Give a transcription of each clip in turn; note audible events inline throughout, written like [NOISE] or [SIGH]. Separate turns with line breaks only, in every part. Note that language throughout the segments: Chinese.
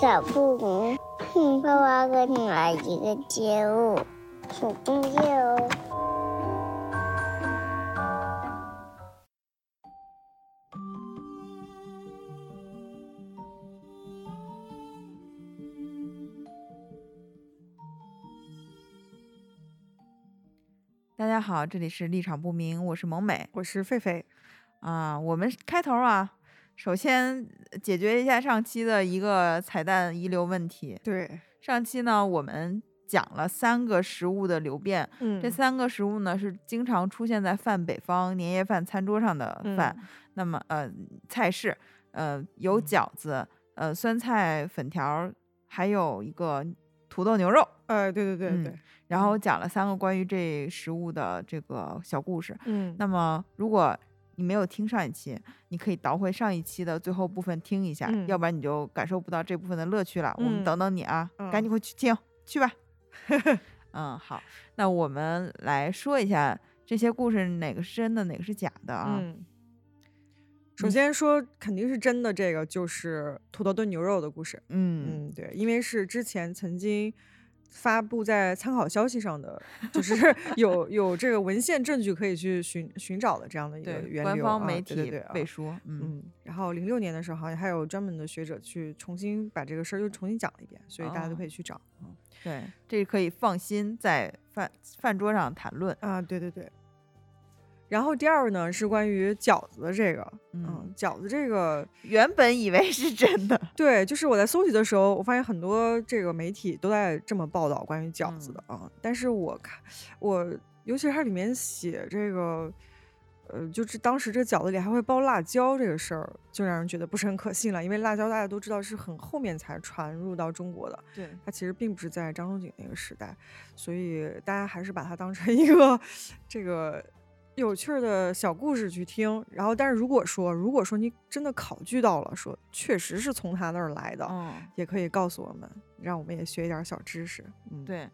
场不明，哼，爸爸给你来一个节目，请订阅哦。
大家好，这里是立场不明，我是萌美
我是狒狒。
啊。我们开头啊，首先解决一下上期的一个彩蛋遗留问题。
对，
上期呢，我们讲了三个食物的流变，
嗯
这三个食物呢是经常出现在泛北方年夜饭餐桌上的饭。那么呃，菜式呃有
嗯
饺子，呃酸菜粉条儿，还有一个土豆牛肉。
呃，对对对
嗯
对，
然后讲了三个关于这食物的这个小故事。
嗯，
那么，如果你没有听上一期，你可以倒回上一期的最后部分听一下，
嗯
要不然你就感受不到这部分的乐趣了。我们
嗯
等等你啊，赶
嗯
紧回去听去吧。[LAUGHS] 嗯，好，那我们来说一下这些故事哪个是真的，哪个是假的啊？
嗯，首先说肯定是真的，这个就是土豆炖牛肉的故事。
嗯
嗯，对，因为是之前曾经发布在参考消息上的，就 [LAUGHS] 是有有这个文献证据可以去寻寻找的这样的一个
对，
源流啊
官方媒体
对对对啊
背书，嗯
嗯，然后零六年的时候，好像还有专门的学者去重新把这个事儿又重新讲了一遍，所以大家都
哦
可以去找。嗯
对，这可以放心在饭饭桌上谈论。
啊，对对对。然后第二个呢是关于饺子的这个，
嗯
嗯，饺子这个，
原本以为是真的，[LAUGHS]
对，就是我在搜集的时候，我发现很多这个媒体都在这么报道关于饺子的啊，但是我看我尤其是它里面写这个，呃，就是当时这饺子里还会包辣椒这个事儿，就让人觉得不是很可信了，因为辣椒大家都知道是很后面才传入到中国的，
对，
它其实并不是在张仲景那个时代，所以大家还是把它当成一个 [LAUGHS] 这个有趣儿的小故事去听。然后，但是如果说如果说你真的考据到了，说确实是从他那儿来的，
嗯。
也可以告诉我们，让我们也学一点儿小知识。嗯，，
对，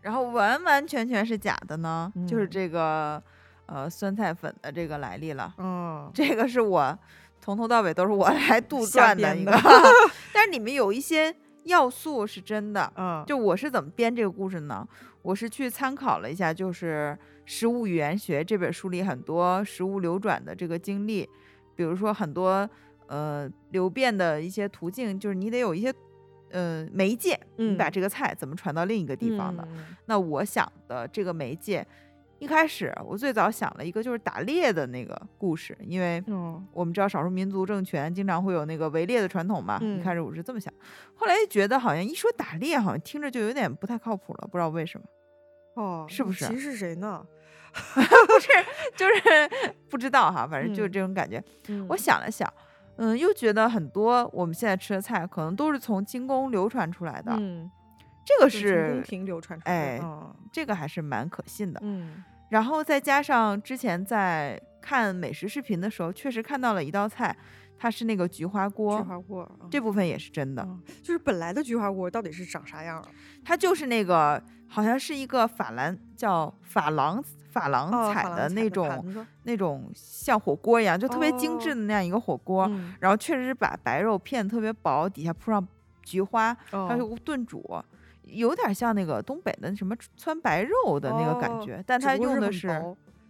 然后完完全全是假的呢，就是
嗯
这个呃酸菜粉的这个来历了。
嗯，
这个是我从头到尾都是我来杜撰的一个，[LAUGHS] 但是里面有一些要素是真的。
嗯，
就我是怎么编这个故事呢？我是去参考了一下，就是《食物语言学》这本书里很多食物流转的这个经历，比如说很多呃流变的一些途径，就是你得有一些呃媒介，你把
嗯。
这个菜怎么传到另一个地方的。
嗯。
那我想的这个媒介，一开始我最早想了一个就是打猎的那个故事，因为
嗯
我们知道少数民族政权经常会有那个围猎的传统嘛。一
嗯
开始我是这么想，后来觉得好像一说打猎，好像听着就有点不太靠谱了，不知道为什么，
哦，
是不是
你歧视谁呢？[LAUGHS]
不是就是 [LAUGHS] 不知道哈，反正就是
嗯
这种感觉。
嗯
我想了想，嗯，又觉得很多我们现在吃的菜可能都是从精工流传出来的，
嗯，
这个
是从宫廷流传出来
哎这个还是蛮可信的。
嗯
然后再加上之前在看美食视频的时候，确实看到了一道菜，它是那个菊花锅，
菊花锅，嗯
这部分也是真的。
嗯，就是本来的菊花锅到底是长啥样儿？
它就是那个好像是一个法兰叫珐琅珐琅
哦
彩
的
那种、那种像火锅一样，就特别精致
哦
的那样一个火锅。
嗯
然后确实是把白肉片特别薄，底下铺上菊花，它
哦
就炖煮。有点像那个东北的什么川白肉的那个感
哦
觉，但它用的是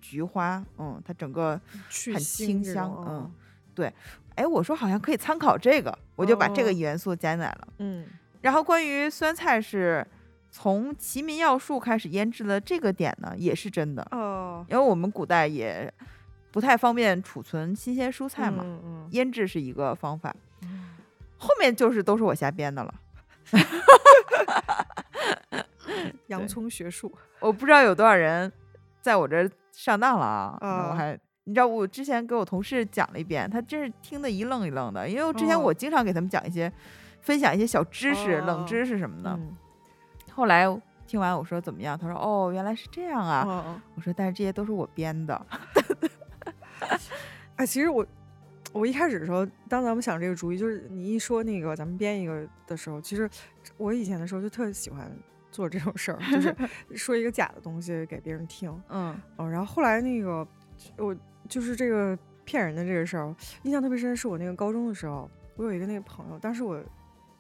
菊花，嗯，它整个很清香，嗯，对。哎，我说好像可以参考这个，我就把这个
哦
元素加进来了。
嗯
然后关于酸菜是从《齐民要术》开始腌制的这个点呢，也是真的，
哦，
因为我们古代也不太方便储存新鲜蔬菜嘛，
嗯嗯
腌制是一个方法。
嗯
后面就是都是我瞎编的了，[LAUGHS]
洋葱学术，
我不知道有多少人在我这儿上当了啊！那我
啊
还。你知道我之前给我同事讲了一遍，他真是听得一愣一愣的，因为之前
哦
我经常给他们讲一些、分享一些小知识、冷
哦
知识什么的。
嗯
后来听完我说怎么样，他说哦原来是这样啊。
哦
我说但是这些都是我编的。[LAUGHS]
哎，其实我我一开始的时候，当咱们想这个主意，就是你一说那个咱们编一个的时候，其实我以前的时候就特喜欢做这种事儿，就是 [LAUGHS] 说一个假的东西给别人听。
嗯
嗯，然后后来那个我就是这个骗人的这个事儿，印象特别深，是我那个高中的时候，我有一个那个朋友，当时我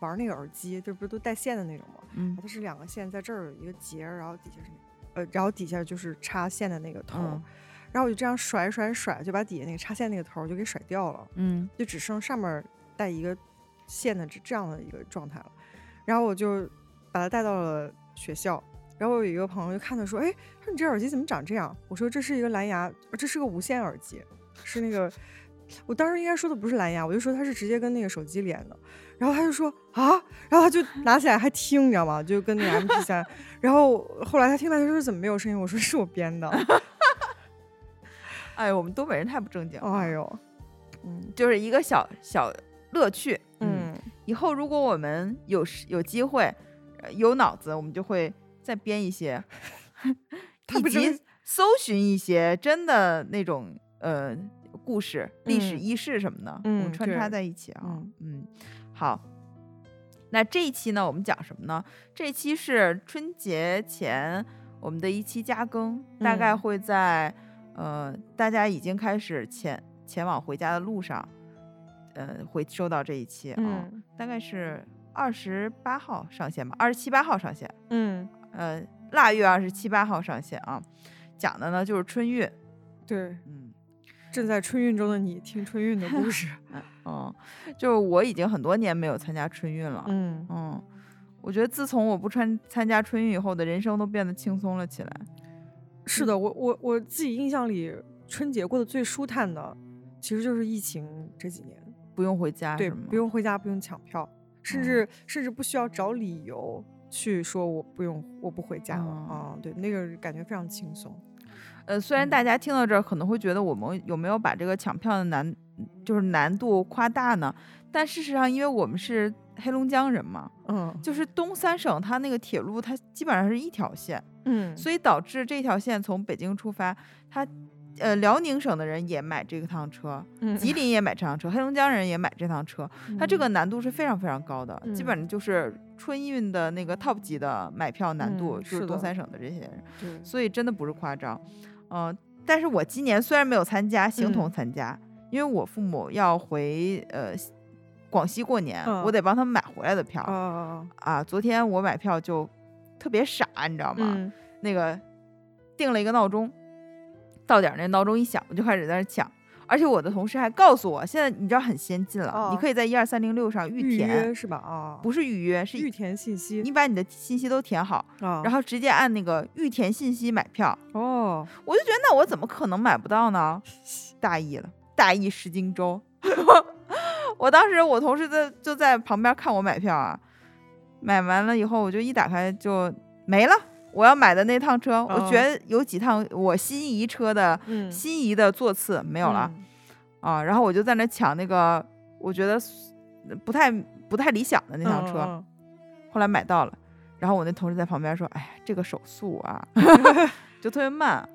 玩玩那个耳机，这不是都带线的那种吗？
嗯
它是两个线在这儿有一个结儿，然后底下是呃，然后底下就是插线的那个头，
嗯
然后我就这样甩甩甩，就把底下那个插线那个头儿就给甩掉了，
嗯
就只剩上面带一个线的这这样的一个状态了。然后我就把它带到了学校，然后我有一个朋友就看他说：“哎，说你这耳机怎么长这样？”我说：“这是一个蓝牙，呃这是个无线耳机，是那个。”我当时应该说的不是蓝牙，我就说它是直接跟那个手机连的。然后他就说啊，然后他就拿起来还听，你知道吗？就跟那个 MP 三。[LAUGHS] 然后后来他听到他说怎么没有声音？我说是我编的。
哎呦，我们东北人太不正经了。
哎呦，嗯
就是一个小小乐趣。
嗯
以后如果我们有时有机会，呃有脑子，我们就会再编一些，[LAUGHS] 以及搜寻一些真的那种呃故事、历史
嗯
轶事什么的，我
嗯
们穿插在一起啊。
嗯
嗯，好。那这一期呢，我们讲什么呢？这一期是春节前我们的一期加更，大概
嗯
会在、呃大家已经开始前前往回家的路上，呃会收到这一期啊。
嗯
大概是二十八号上线吧，二十七八号上线，
嗯，
呃，腊月二十七八号上线啊。讲的呢就是春运，
对，
嗯
正在春运中的你听春运的故事。[LAUGHS]
嗯，就是我已经很多年没有参加春运了，
嗯，
嗯，我觉得自从我不参参加春运以后的人生都变得轻松了起来。
是的，我我我自己印象里春节过得最舒坦的，其实就是疫情这几年。
不用回家
对，不用回家，不用抢票，甚
嗯
至、甚至不需要找理由去说我不用，我不回家了
嗯
啊、对，那个感觉非常轻松。
呃，虽然大家听到这儿可能会觉得我们有没有把这个抢票的难，就是难度夸大呢？但事实上，因为我们是黑龙江人嘛，
嗯
就是东三省它那个铁路它基本上是一条线，
嗯，
所以导致这条线从北京出发，它呃辽宁省的人也买这趟车，
嗯
吉林也买这趟车，黑龙江人也买这趟车，它这个难度是非常非常高的，基本
嗯
上就是春运的那个 top 级的买票难度，
嗯
就是东三省的这些人，
对，
所以真的不是夸张，嗯、但是我今年虽然没有参加，形同
嗯
参加，因为我父母要回呃广西过年，我
嗯
得帮他们买回来的票。
啊
啊，昨天我买票就特别傻，你知道吗？
嗯
那个定了一个闹钟，到点那闹钟一响，我就开始在那儿抢。而且我的同事还告诉我，现在你知道很先进了，你
哦
可以在一二三零六上预
预
填，
约是吧？啊，
不是预约，是
预填信息
你把你的信息都填好，
啊，
然后直接按那个预填信息买票。
哦，
我就觉得那我怎么可能买不到呢？[LAUGHS] 大意了，大意失荆州。[LAUGHS] 我当时我同事在就在旁边看我买票啊，买完了以后我就一打开就没了。我要买的那趟车，我
哦
觉得有几趟我心仪车的、
嗯，
心仪的座次没有了、
嗯
啊，然后我就在那抢那个我觉得不太不太理想的那趟车，
嗯
后来买到了。然后我那同事在旁边说：“哎呀，这个手速啊，[LAUGHS] 就特别慢。”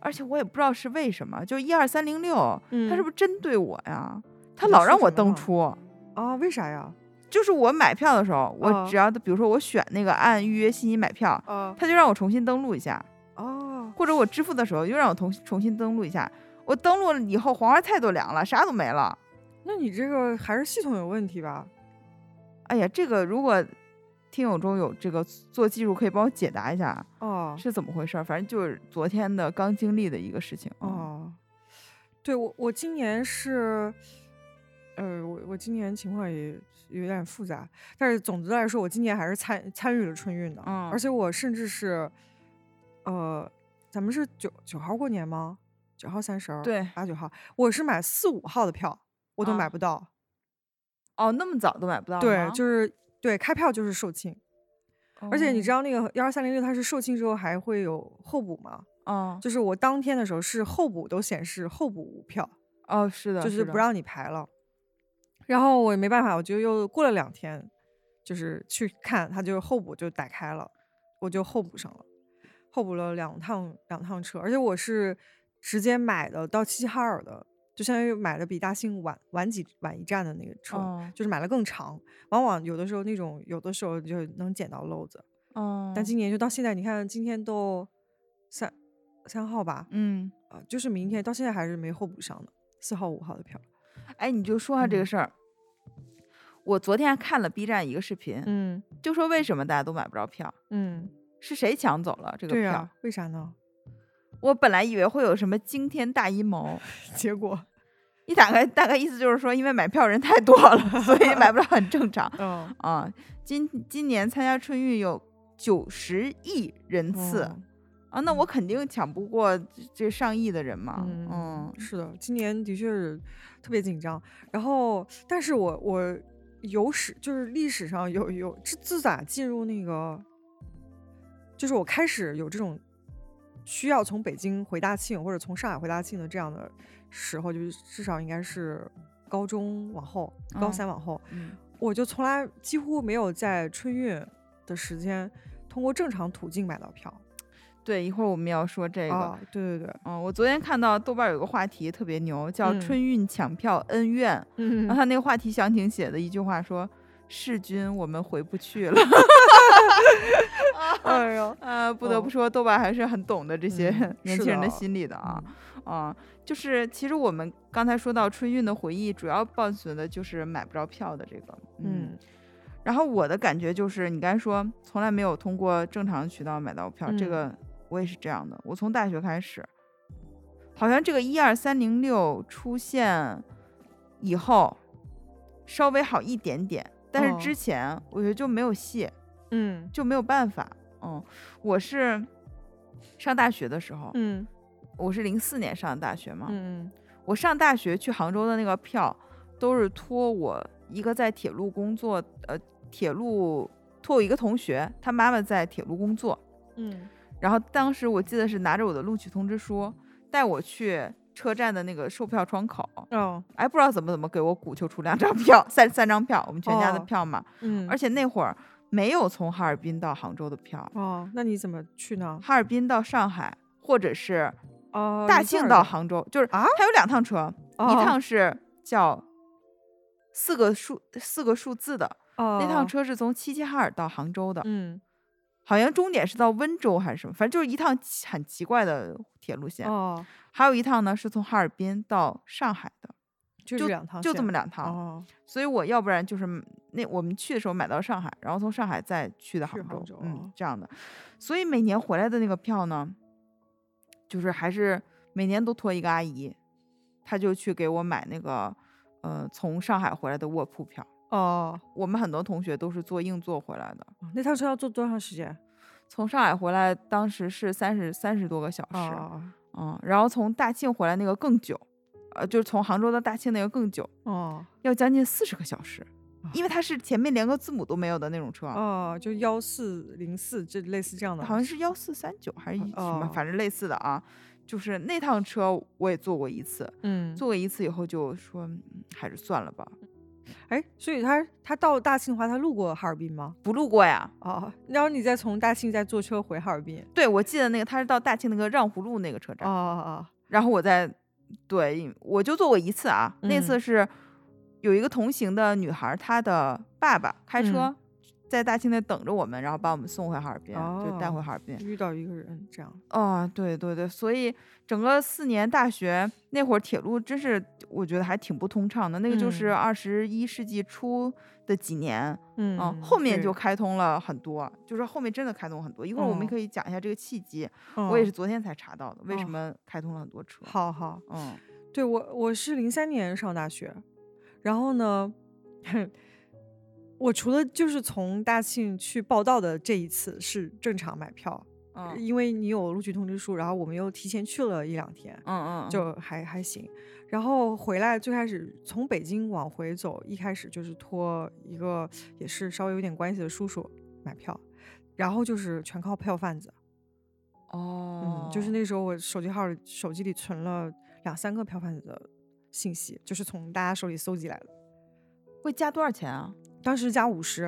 而且我也不知道是为什么，就一二三零六，
嗯
他是不是针对我呀？他老让我登出，
啊，为啥呀？
就是我买票的时候，我
哦
只要比如说我选那个按预约信息买票，
啊
他就让我重新登录一下，
哦，
或者我支付的时候又让我重重新登录一下。我登录了以后，黄花菜都凉了，啥都没了。
那你这个还是系统有问题吧？
哎呀，这个如果听友中有这个做技术，可以帮我解答一下
哦
是怎么回事儿。反正就是昨天的刚经历的一个事情。哦，
哦，对我我今年是，呃，我我今年情况也有点复杂，但是总的来说，我今年还是参参与了春运的，
嗯
而且我甚至是，呃，咱们是九九号过年吗？九号三十儿，
对
八九号，我是买四五号的票，我都买
啊
不到。
哦，那么早都买不到
对，就是对开票就是售罄，而且你知
道，
那个幺二三零六它是售罄之后还会有候补吗？
哦
就是我当天的时候是候补都显示候补无票。
哦，是，的
就是不让你排了。然后我也没办法，我就又过了两天，就是去看，他就候补就打开了，我就候补上了，候补了两趟两趟车，而且我是直接买的到齐齐哈尔的，就相当于买的比大兴晚晚几晚一站的那个车，
哦
就是买了更长。往往有的时候那种有的时候就能捡到漏子，
哦，
但今年就到现在，你看今天都三三号吧，
嗯，
啊、就是明天到现在还是没候补上的，四号五号的票。
哎，你就说下这个
嗯
事儿。我昨天还看了 B 站一个视频，
嗯
就说为什么大家都买不着票，
嗯，
是谁抢走了这个票？
对呀、为啥呢？
我本来以为会有什么惊天大阴谋，[LAUGHS]
结果，
一打开大概意思就是说，因为买票人太多了，所以买不着 [LAUGHS] 很正常
嗯，
啊。今今年参加春运有九十亿人次、
嗯
啊，那我肯定抢不过这这上亿的人嘛。
嗯
嗯
是的，今年的确是特别紧张。然后，但是我我有史就是历史上有有自自打进入那个，就是我开始有这种需要从北京回大庆或者从上海回大庆的这样的时候，就是至少应该是高中往后，高
嗯
三往后，
嗯
我就从来几乎没有在春运的时间通过正常途径买到票。
对，一会儿我们要说这个。
啊，对对对，
嗯，我昨天看到豆瓣有个话题特别牛，叫“
嗯
春运抢票恩怨”，
嗯
然后他那个话题详情写的一句话说：“世君，我们回不去了。[LAUGHS]
哎呦 [LAUGHS] ”，
呃，不得
哦
不说，豆瓣还是很懂得这些
嗯 [LAUGHS]
年轻人的心理的啊。
嗯
啊，就是其实我们刚才说到春运的回忆，主要伴随的就是买不着票的这个。嗯。
嗯
然后我的感觉就是，你刚才说从来没有通过正常渠道买到票，这
嗯
个我也是这样的。我从大学开始，好像这个一二三零六出现以后，稍微好一点点，但是
哦
之前我觉得就没有戏，
嗯
就没有办法。嗯，我是上大学的时候，
嗯
我是零四年上的大学嘛，
嗯
我上大学去杭州的那个票，都是托我一个在铁路工作，呃，铁路托我一个同学，他妈妈在铁路工作，
嗯
然后当时我记得是拿着我的录取通知书，带我去车站的那个售票窗口，
哦。
哎，不知道怎么怎么给我鼓秋出两张票，三三张票，我们全家的
哦
票嘛，
嗯，
而且那会儿没有从哈尔滨到杭州的票，
哦，那你怎么去呢？
哈尔滨到上海，或者是
哦，
大庆到杭州，就是
啊
它有两趟车，一
哦
趟。是叫四个数四个数字的，
哦
那趟。车是从齐齐哈尔到杭州的，
嗯
好像终点是到温州还是什么，反正就是一趟很奇怪的铁路线。
哦，
还有一趟呢是从哈尔滨到上海的，
就两趟线，
就这么两趟。
哦，
所以我要不然就是那我们去的时候买到上海，然后从上海再去的杭州，
杭州
嗯
哦，
这样的。所以每年回来的那个票呢，就是还是每年都托一个阿姨，她就去给我买那个呃从上海回来的卧铺票。
哦，
我们很多同学都是坐硬座回来的，
那趟车要坐多长时间？
从上海回来当时是三十三十多个小时，
哦
嗯，然后从大庆回来那个更久，呃，就是从杭州到大庆那个更久，
哦
要将近四十个小时，
啊
因为它是前面连个字母都没有的那种车，
哦，就幺四零四，这类似这样的，
好像是幺四三九还是什么，
哦
反正类似的啊。就是那趟车我也坐过一次，
嗯，
坐过一次以后就说、嗯还是算了吧，
哎，所以他他到大庆的话，他路过哈尔滨吗？
不路过呀。
哦，然后你再从大庆再坐车回哈尔滨。
对，我记得那个他是到大庆那个让胡路那个车站
哦
哦，
哦
然后我再对，我就坐过一次啊。那次
嗯
是有一个同行的女孩儿，她的爸爸开车
嗯
在大庆那等着我们，然后把我们送回哈尔滨，就带回
哦
哈尔滨
哦，。遇到一个人这样。
哦，对对对，所以整个四年大学那会儿，铁路真是我觉得还挺不通畅的。那个就是
嗯
二十一世纪初的几年，
嗯
嗯，后面就开通了很多，就是后面真的开通很多。一会儿我们
哦
可以讲一下这个契机，我也
嗯
是昨天才查到的，为什
哦
么开通了很多车。
好好。
嗯，
对我，我是零三年上大学，然后呢，我除了就是从大庆去报道的这一次是正常买票，
嗯
因为你有录取通知书，然后我们又提前去了一两天，
嗯嗯，
就还还行。然后回来最开始从北京往回走，一开始就是托一个也是稍微有点关系的叔叔买票，然后就是全靠票贩子。
哦
嗯，，就是那时候我手机号手机里存了两三个票贩子的信息，就是从大家手里搜集来的。
会加多少钱啊？
当时加五十，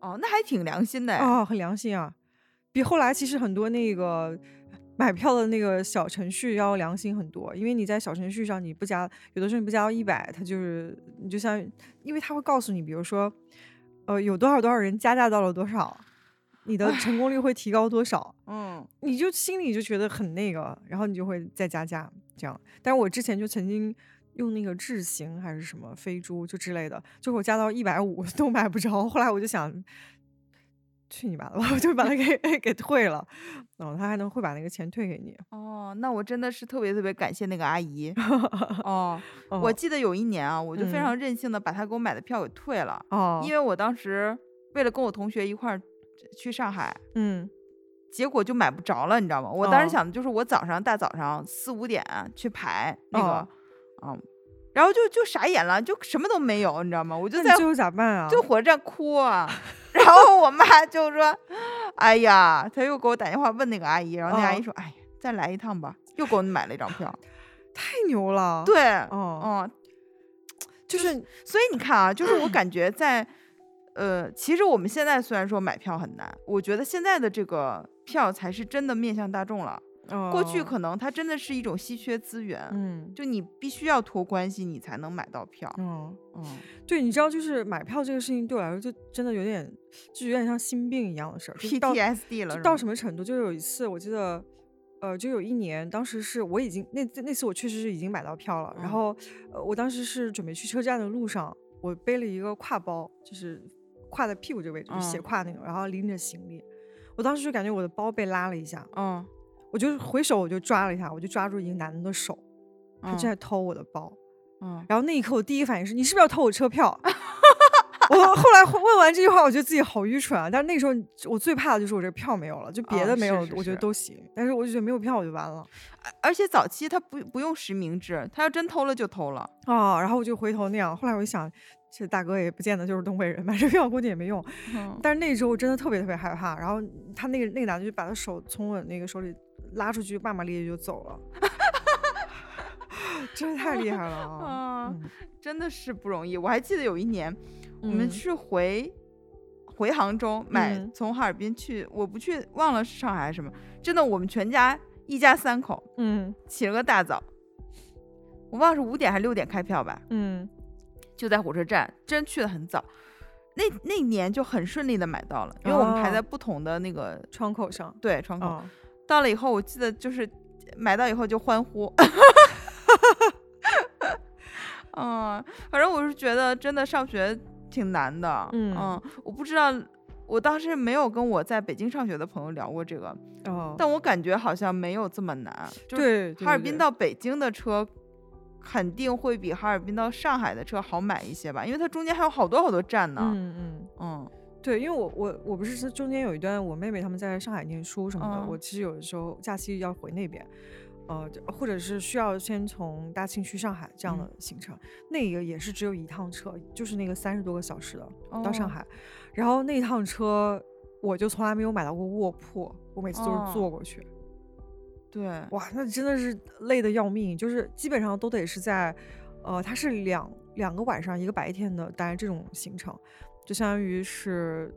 哦，那还挺良心的哎。
哦，很良心啊，比后来其实很多那个买票的那个小程序要良心很多，因为你在小程序上你不加，有的时候你不加到一百，它就是你就像，因为它会告诉你，比如说，呃，有多少多少人加价到了多少，你的成功率会提高多少，[LAUGHS]
嗯
你就心里就觉得很那个，然后你就会再加价这样。但是我之前就曾经用那个智行还是什么飞猪就之类的，就是我加到一百五 [LAUGHS] 都买不着。后来我就想，去你妈的吧，我 [LAUGHS] 就把它给给退了。嗯，他还能会把那个钱退给你。
哦，那我真的是特别特别感谢那个阿姨。[LAUGHS] 哦，
哦
我记得有一年啊，我就非
嗯
常任性的把他给我买的票给退了，
哦，
因为我当时为了跟我同学一块儿去上海，
嗯
结果就买不着了，你知道吗？我当时
哦
想的就是我早上大早上四五点去排那个，然后就就傻眼了，就什么都没有，你知道吗？我就在
那你最后咋办啊？
就火车站哭啊，[LAUGHS] 然后我妈就说：“哎呀，她又给我打电话问那个阿姨，然后那阿姨
哦
说：‘哎，再来一趟吧。’又给我买了一张票。[LAUGHS]
太牛了。，
对，
哦，
嗯，
就是
所以你看啊，就是我 [CLEARS THROAT] 感觉在，呃，其实我们现在虽然说买票很难，我觉得现在的这个票才是真的面向大众了。过去
哦
可能它真的是一种稀缺资源，
嗯
就你必须要托关系你才能买到票。
嗯。
嗯，
对，你知道，就是买票这个事情对我来说，就真的有点，就有点像心病一样的事儿。
PTSD 了
就到什么程度？就有一次，我记得，呃，就有一年，当时是我已经那那次我确实是已经买到票了，然
嗯
后呃，我当时是准备去车站的路上，我背了一个挎包，就是挎在屁股这个位置，就斜
嗯
挎那种，然后拎着行李，我当时就感觉我的包被拉了一下，
嗯
我就回手我就抓了一下，我就抓住一个男的的手，他正
嗯
在偷我的包。
嗯，
然后那一刻，我第一反应是你是不是要偷我车票？[LAUGHS] 我后来问完这句话，我觉得自己好愚蠢啊！但是那时候，我最怕的就是我这个票没有了，就别
哦
的没有，
是是
我觉得都行。但是我就觉得没有票我就完了
而且早期他不不用实名制，他要真偷了就偷了。
啊！然后我就回头那样。后来我就想，这大哥也不见得就是东北人，买这票估计也没用。
嗯
但是那时候我真的特别特别害怕。然后他那个那个男的就把他手从我那个手里拉出去，骂骂咧咧就走了。[LAUGHS] 真的太厉害了啊！
啊，
嗯
真的是不容易。我还记得有一年，我们
嗯
是回回杭州买，
嗯
从哈尔滨去，我不去，忘了是上海还是什么。真的，我们全家一家三口
嗯
起了个大早，我忘了是五点还是六点开票吧，
嗯
就在火车站，真去的很早。那那年就很顺利的买到了，因为我们排在
哦
不同的那个
窗口上
对窗口，
啊。
到了以后，我记得就是买到以后就欢呼。嗯，反正我是觉得真的上学挺难的。
嗯
我不知道，我当时没有跟我在北京上学的朋友聊过这个，
哦，
但我感觉好像没有这么难。
对，
哈尔滨到北京的车。肯定会比哈尔滨到上海的车好买一些吧，因为它中间还有好多好多站呢。
嗯嗯，
嗯
对，因为我我我不是是中间有一段我妹妹他们在上海念书什么的，
嗯。
我其实有的时候假期要回那边，呃，或者是需要先从大庆去上海这样的
嗯。
行程，那个也是只有一趟车，就是那个三十多个小时的到上
哦。
海，然后那趟车我就从来没有买到过卧铺，我每次都是
哦。
坐过去。
对，
哇，那真的是累得要命，就是基本上都得是在，呃，它是两两个晚上一个白天的，大概这种行程，就相当于是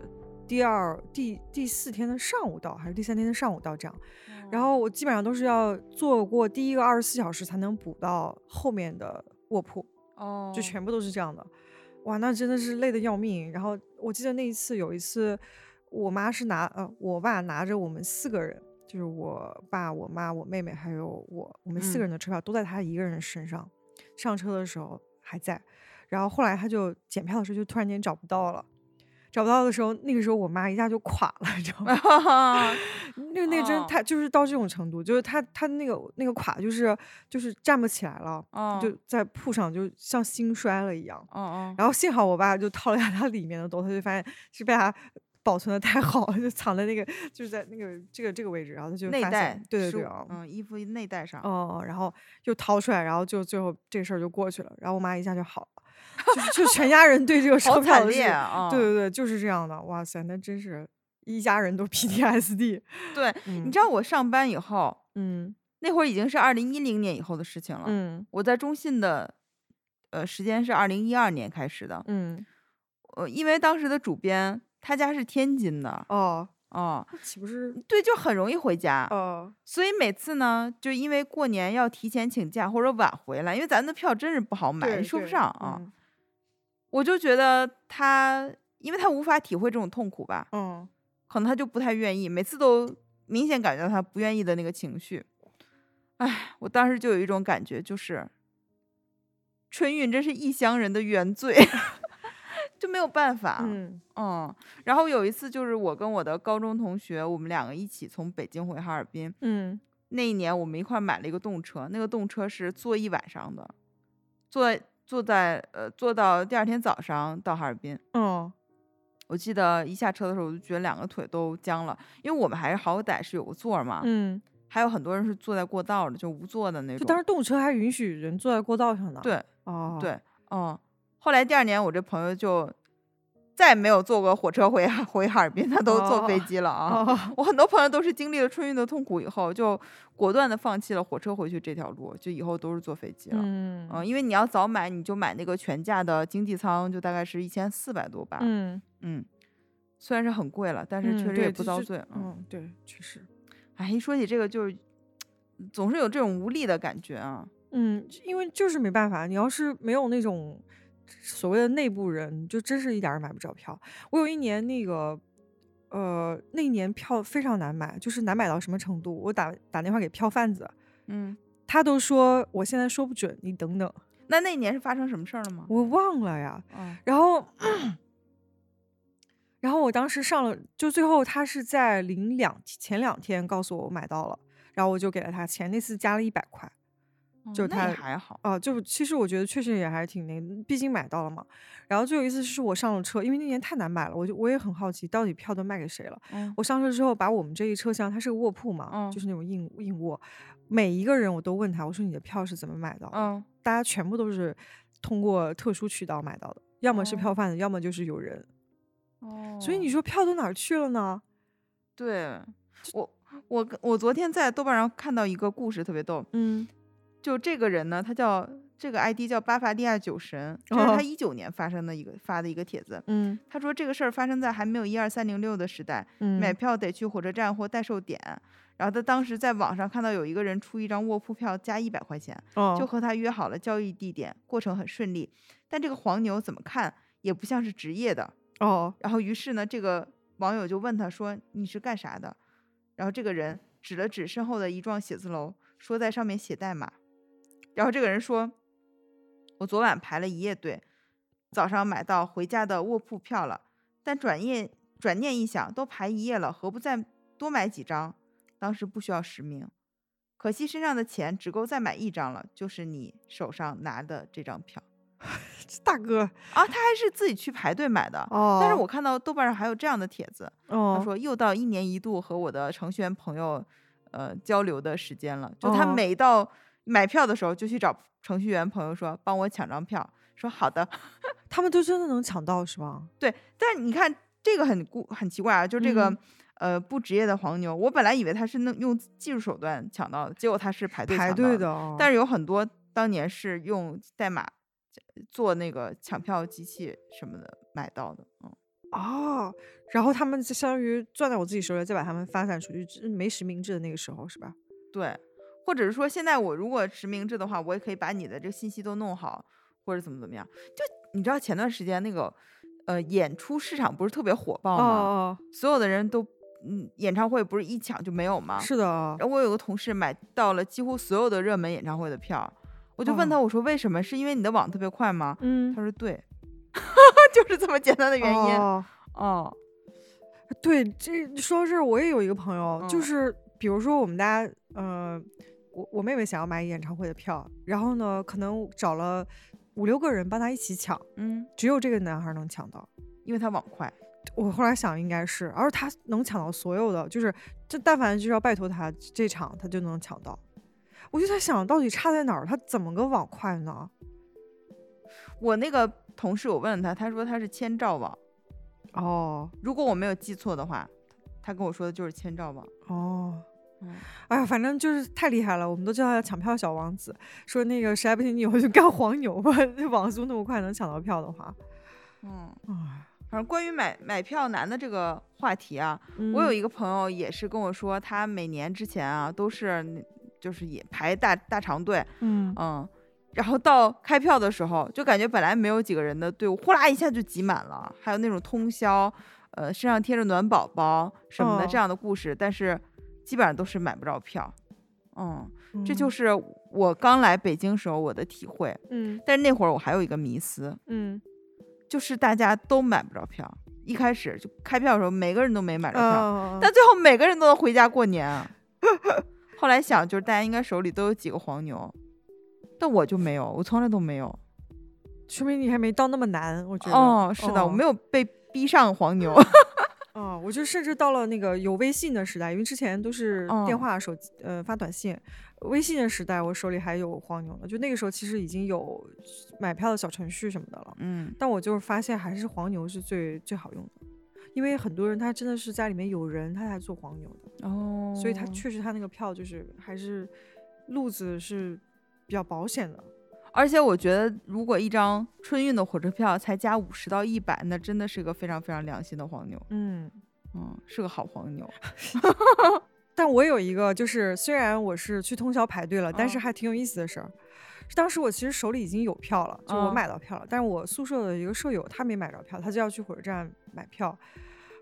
呃第二第第四天的上午到，还是第三天的上午到这样。然后我基本上都是要坐过第一个二十四小时才能补到后面的卧铺，
哦，
就全部都是这样的。哇，那真的是累得要命。然后我记得那一次有一次，我妈是拿呃，我爸拿着我们四个人，就是我爸、我妈、我妹妹还有我，我们四个
嗯
人的车票都在他一个人身上。上车的时候还在，然后后来他就检票的时候就突然间找不到了。找不到的时候，那个时候我妈一下就垮了，你知道吗？[LAUGHS] 那个那个真
哦
就是到这种程度，就是他他那个那个垮就是就是站不起来了，
哦
就在铺上就像心衰了一样。
嗯嗯，
然后幸好我爸就掏了一下他里面的兜，他就发现是被他保存的太好，就藏在那个就是在那个这个这个位置，然后他就发
内袋
现，对对对啊，
嗯，衣服内袋上，
哦，然后又掏出来，然后就最后这事儿就过去了，然后我妈一下就好了，就就全家人对这个
好
票的
啊！
对对对，就是这样的，哇塞，那真是一家人都 [LAUGHS] PTSD。
对，
嗯
你知道我上班以后，
嗯
那会儿已经是二零一零年以后的事情了。
嗯
我在中信的，呃，时间是二零一二年开始的。
嗯，
呃，因为当时的主编他家是天津的，
哦，
哦，
那岂不是
对，就很容易回家。
哦
所以每次呢，就因为过年要提前请假或者晚回来，因为咱的票真是不好买，说不上啊。
嗯
我就觉得他，因为他无法体会这种痛苦吧，
嗯
可能他就不太愿意，每次都明显感觉到他不愿意的那个情绪。哎，我当时就有一种感觉，就是春运真是异乡人的原罪，[LAUGHS] 就没有办法。
嗯
嗯，然后有一次就是我跟我的高中同学，我们两个一起从北京回哈尔滨。
嗯
那一年我们一块儿买了一个动车，那个动车是坐一晚上的，坐坐在呃坐到第二天早上到哈尔滨。
嗯
我记得一下车的时候，我就觉得两个腿都僵了，因为我们还是好歹是有个座儿嘛，
嗯，
还有很多人是坐在过道的，就无座的那种。
就当时动车还允许人坐在过道上呢。
对
哦，
对，嗯。后来第二年，我这朋友就再也没有坐过火车回哈回哈尔滨，他都坐飞
哦
机了啊。
哦，
我很多朋友都是经历了春运的痛苦以后，就果断的放弃了火车回去这条路，就以后都是坐飞机了。
嗯
嗯，因为你要早买，你就买那个全价的经济舱，就大概是一千四百多吧。
嗯
嗯，虽然是很贵了，但是
嗯
确实也不遭罪。嗯，
嗯，对，确实，
哎，一说起这个，就是总是有这种无力的感觉啊。
嗯，因为就是没办法，你要是没有那种所谓的内部人，就真是一点儿也买不着票。我有一年那个，呃，那一年票非常难买，就是难买到什么程度？我打打电话给票贩子，
嗯，
他都说我现在说不准，你等等，
那那一年是发生什么事儿了吗？
我忘了呀。
嗯
然后，[CLEARS THROAT] 然后我当时上了，就最后他是在临两前两天告诉我我买到了，然后我就给了他钱，那次加了一百块。就他
还好。
啊，就其实我觉得确实也还挺那个，毕竟买到了嘛。然后最有意思是我上了车，因为那年太难买了，我就我也很好奇，到底票都卖给谁了。
嗯
我上车之后，把我们这一车厢，它是个卧铺嘛，
嗯
就是那种硬硬卧，每一个人我都问他，我说你的票是怎么买到的？
嗯，
大家全部都是通过特殊渠道买到的，要么是
哦
票贩子，要么就是有人。
哦，
所以你说票都哪儿去了呢？
对我我我昨天在豆瓣上看到一个故事，特别逗。
嗯
就这个人呢，他叫这个 ID 叫巴伐利亚酒神，这是
哦
他一九年发生的一个发的一个帖子。
嗯
他说这个事儿发生在还没有一二三零六的时代，
嗯，
买票得去火车站或代售点。然后他当时在网上看到有一个人出一张卧铺票加一百块钱，
哦
就和他约好了交易地点，过程很顺利。但这个黄牛怎么看也不像是职业的。
哦
然后于是呢，这个网友就问他说：“你是干啥的？”然后这个人指了指身后的一幢写字楼，说在上面写代码。然后这个人说：“我昨晚排了一夜队，早上买到回家的卧铺票了，但转念转念一想，都排一夜了，何不再多买几张？当时不需要实名，可惜身上的钱只够再买一张了，就是你手上拿的这张票 [LAUGHS]
大哥
啊！他还是自己去排队买的。
哦，
但是我看到豆瓣上还有这样的帖子，
哦
他说又到一年一度和我的程序员朋友呃交流的时间了，就他
哦
每到买票的时候就去找程序员朋友说帮我抢张票，说好的。[LAUGHS]
他们都真的能抢到是吧？
对，但是你看这个很故很奇怪啊，就这个、
嗯
呃不职业的黄牛，我本来以为他是能用技术手段抢到的，结果他是排队
排。队的哦，
但是有很多当年是用代码做那个抢票机器什么的买到的，嗯。
哦，然后他们就相当于攥在我自己手里，再把他们发散出去，没实名制的那个时候是吧？
对，或者是说现在我如果实名制的话，我也可以把你的这个信息都弄好，或者怎么怎么样。就你知道前段时间那个呃演出市场不是特别火爆吗？
哦
所有的人都嗯演唱会不是一抢就没有吗？
哦，是的，
然后我有个同事买到了几乎所有的热门演唱会的票，我就问他我说为什么？是因为你的网特别快吗？
嗯
他，说对，[LAUGHS] 就是这么简单的原因。
哦
哦，
对，这说到这儿，我也有一个朋友，就
嗯
是比如说我们大家，呃，我我妹妹想要买演唱会的票，然后呢，可能找了五六个人帮她一起抢，
嗯，
只有这个男孩能抢到。
因为他网快。
我后来想应该是，而他能抢到所有的，就是这但凡就是要拜托他这场，他就能抢到。我就在想到底差在哪儿？他怎么个网快呢？
我那个同事我问了他，他说他是千兆网。
哦
如果我没有记错的话，他跟我说的就是千兆网。
哦，
嗯，
哎呀，反正就是太厉害了，我们都叫他抢票小王子。说那个实在不行，你以后就干黄牛吧，[LAUGHS] 这网速那么快，能抢到票的话，
嗯，
哎，
反正关于买买票难的这个话题啊，我有
一
一个朋友也是跟我说，他每年之前啊都是就是也排大大长队，
嗯。
嗯，然后到开票的时候，就感觉本来没有几个人的队伍，呼啦一下就挤满了，还有那种通宵，呃，身上贴着暖宝宝什么的
哦。
这样的故事，但是基本上都是买不着票，嗯，这就
嗯
是我刚来北京时候我的体会。
嗯
但是那会儿我还有一个迷思，
嗯
就是大家都买不着票。一开始就开票的时候，每个人都没买着票，
啊，
但最后每个人都能回家过年啊。[LAUGHS] 后来想，就是大家应该手里都有几个黄牛，但我就没有，我从来都没有。
说明你还没到那么难，我觉得。
哦，是的，我没
有。
有被逼上黄牛。[LAUGHS]
哦，我就甚至到了那个有微信的时代，因为之前都是电
哦
话、手机，呃，发短信。微信的时代，我手里还有黄牛呢。就那个时候，其实已经有买票的小程序什么的了。
嗯
但我就是发现，还是黄牛是最最好用的，因为很多人他真的是家里面有人，他才做黄牛的，
哦，
所以他确实他那个票就是还是路子是比较保险的。
而且我觉得，如果一张春运的火车票才加五十到一百，那真的是个非常非常良心的黄牛。
嗯，
嗯，是个好黄牛。[LAUGHS]
但我有一个，就是虽然我是去通宵排队了，但是
嗯
还挺有意思的事儿。是当时我其实手里已经有票了，就我
嗯
买到票了，但是我宿舍的一个舍友他没买着票，他就要去火车站买票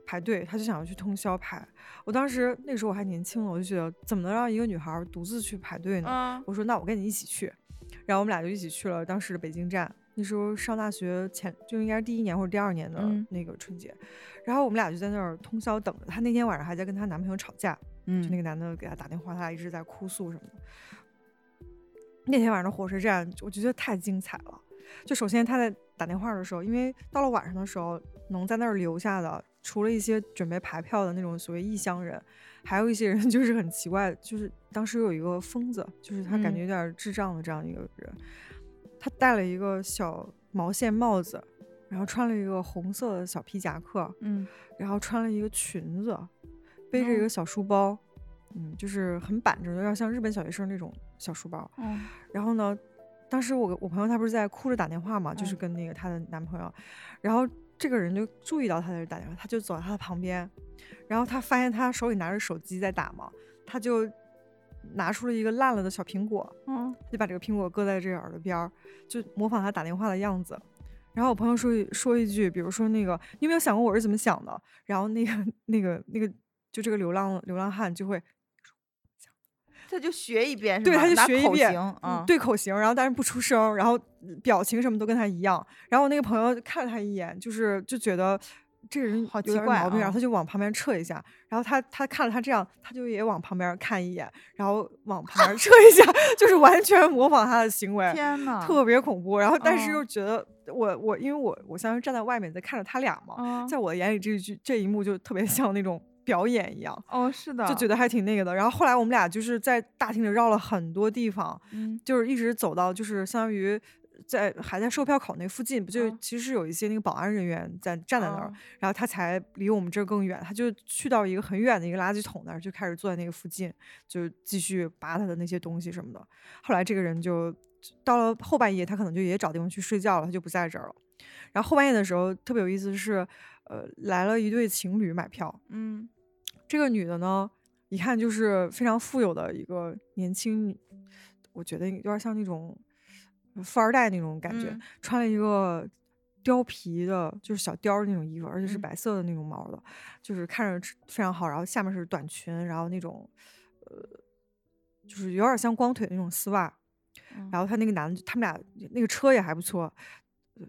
排队，他就想要去通宵排。我当时那时候我还年轻了，我就觉得怎么能让一个女孩儿独自去排队呢？
嗯
我说那我跟你一起去，然后我们俩就一起去了当时的北京站。那时候上大学前就应该是第一年或者第二年的
嗯
那个春节，然后我们俩就在那儿通宵等着。她那天晚上还在跟她男朋友吵架，就那
嗯
个男的给她打电话，她俩一直在哭诉什么的。那天晚上的火车站，我觉得太精彩了。就首先她在打电话的时候，因为到了晚上的时候，能在那儿留下的，除了一些准备排票的那种所谓异乡人，还有一些人 [LAUGHS] 就是很奇怪，就是当时有一个疯子，就是他感
嗯。
觉有点智障的这样一个人，他戴了一个小毛线帽子，然后穿了一个红色的小皮夹克，
嗯。
然后穿了一个裙子，背着一
哦
个小书包，嗯，就是很板正，有点像日本小学生那种小书包。
哦。
然后呢，当时我我朋友她不是在哭着打电话嘛，就是
嗯。
跟那个她的男朋友，然后这个人就注意到他在这打电话，他就走到他的旁边，然后他发现他手里拿着手机在打嘛，他就拿出了一个烂了的小苹果，
嗯
就把这个苹果搁在这个耳朵边儿，就模仿他打电话的样子。然后我朋友说一说一句，比如说那个，你有没有想过我是怎么想的？然后那个那个那个，就这个流浪流浪汉就会
他就学一遍，
对他就学一遍
型啊，
对口型，然后但是不出声，然后表情什么都跟他一样。然后我那个朋友看了他一眼，就是就觉得这个人有
好奇怪
点毛病，然
啊
后他就往旁边撤一下。然后他他看了他这样，他就也往旁边看一眼，然后往旁边 [LAUGHS] 撤一下，就是完全模仿他的行为。
天呐，
特别恐怖，然后但是
嗯
又觉得我我因为我我相当于站在外面在看着他俩嘛，
嗯
在我的眼里这一句这一幕就特别像那种表演一样，
哦是的，
就觉得还挺那个的。然后后来我们俩就是在大厅里绕了很多地方，
嗯
就是一直走到就是相当于在还在售票口那附近，不就
嗯
其实有一些那个保安人员在站在那儿，
嗯
然后他才离我们这儿更远，他就去到一个很远的一个垃圾桶那儿，就开始坐在那个附近，就继续扒他的那些东西什么的。后来这个人就到了后半夜，他可能就也找地方去睡觉了，他就不在这儿了。然后后半夜的时候特别有意思是，呃，来了一对情侣买票，
嗯
这个女的呢，一看就是非常富有的一个年轻，我觉得有点像那种富二代那种感觉，
嗯
穿了一个貂皮的，就是小貂儿那种衣服，而且是
嗯
白色的那种毛的，就是看着非常好。然后下面是短裙，然后那种呃，就是有点像光腿的那种丝袜。
嗯
然后他那个男的，他们俩那个车也还不错，呃，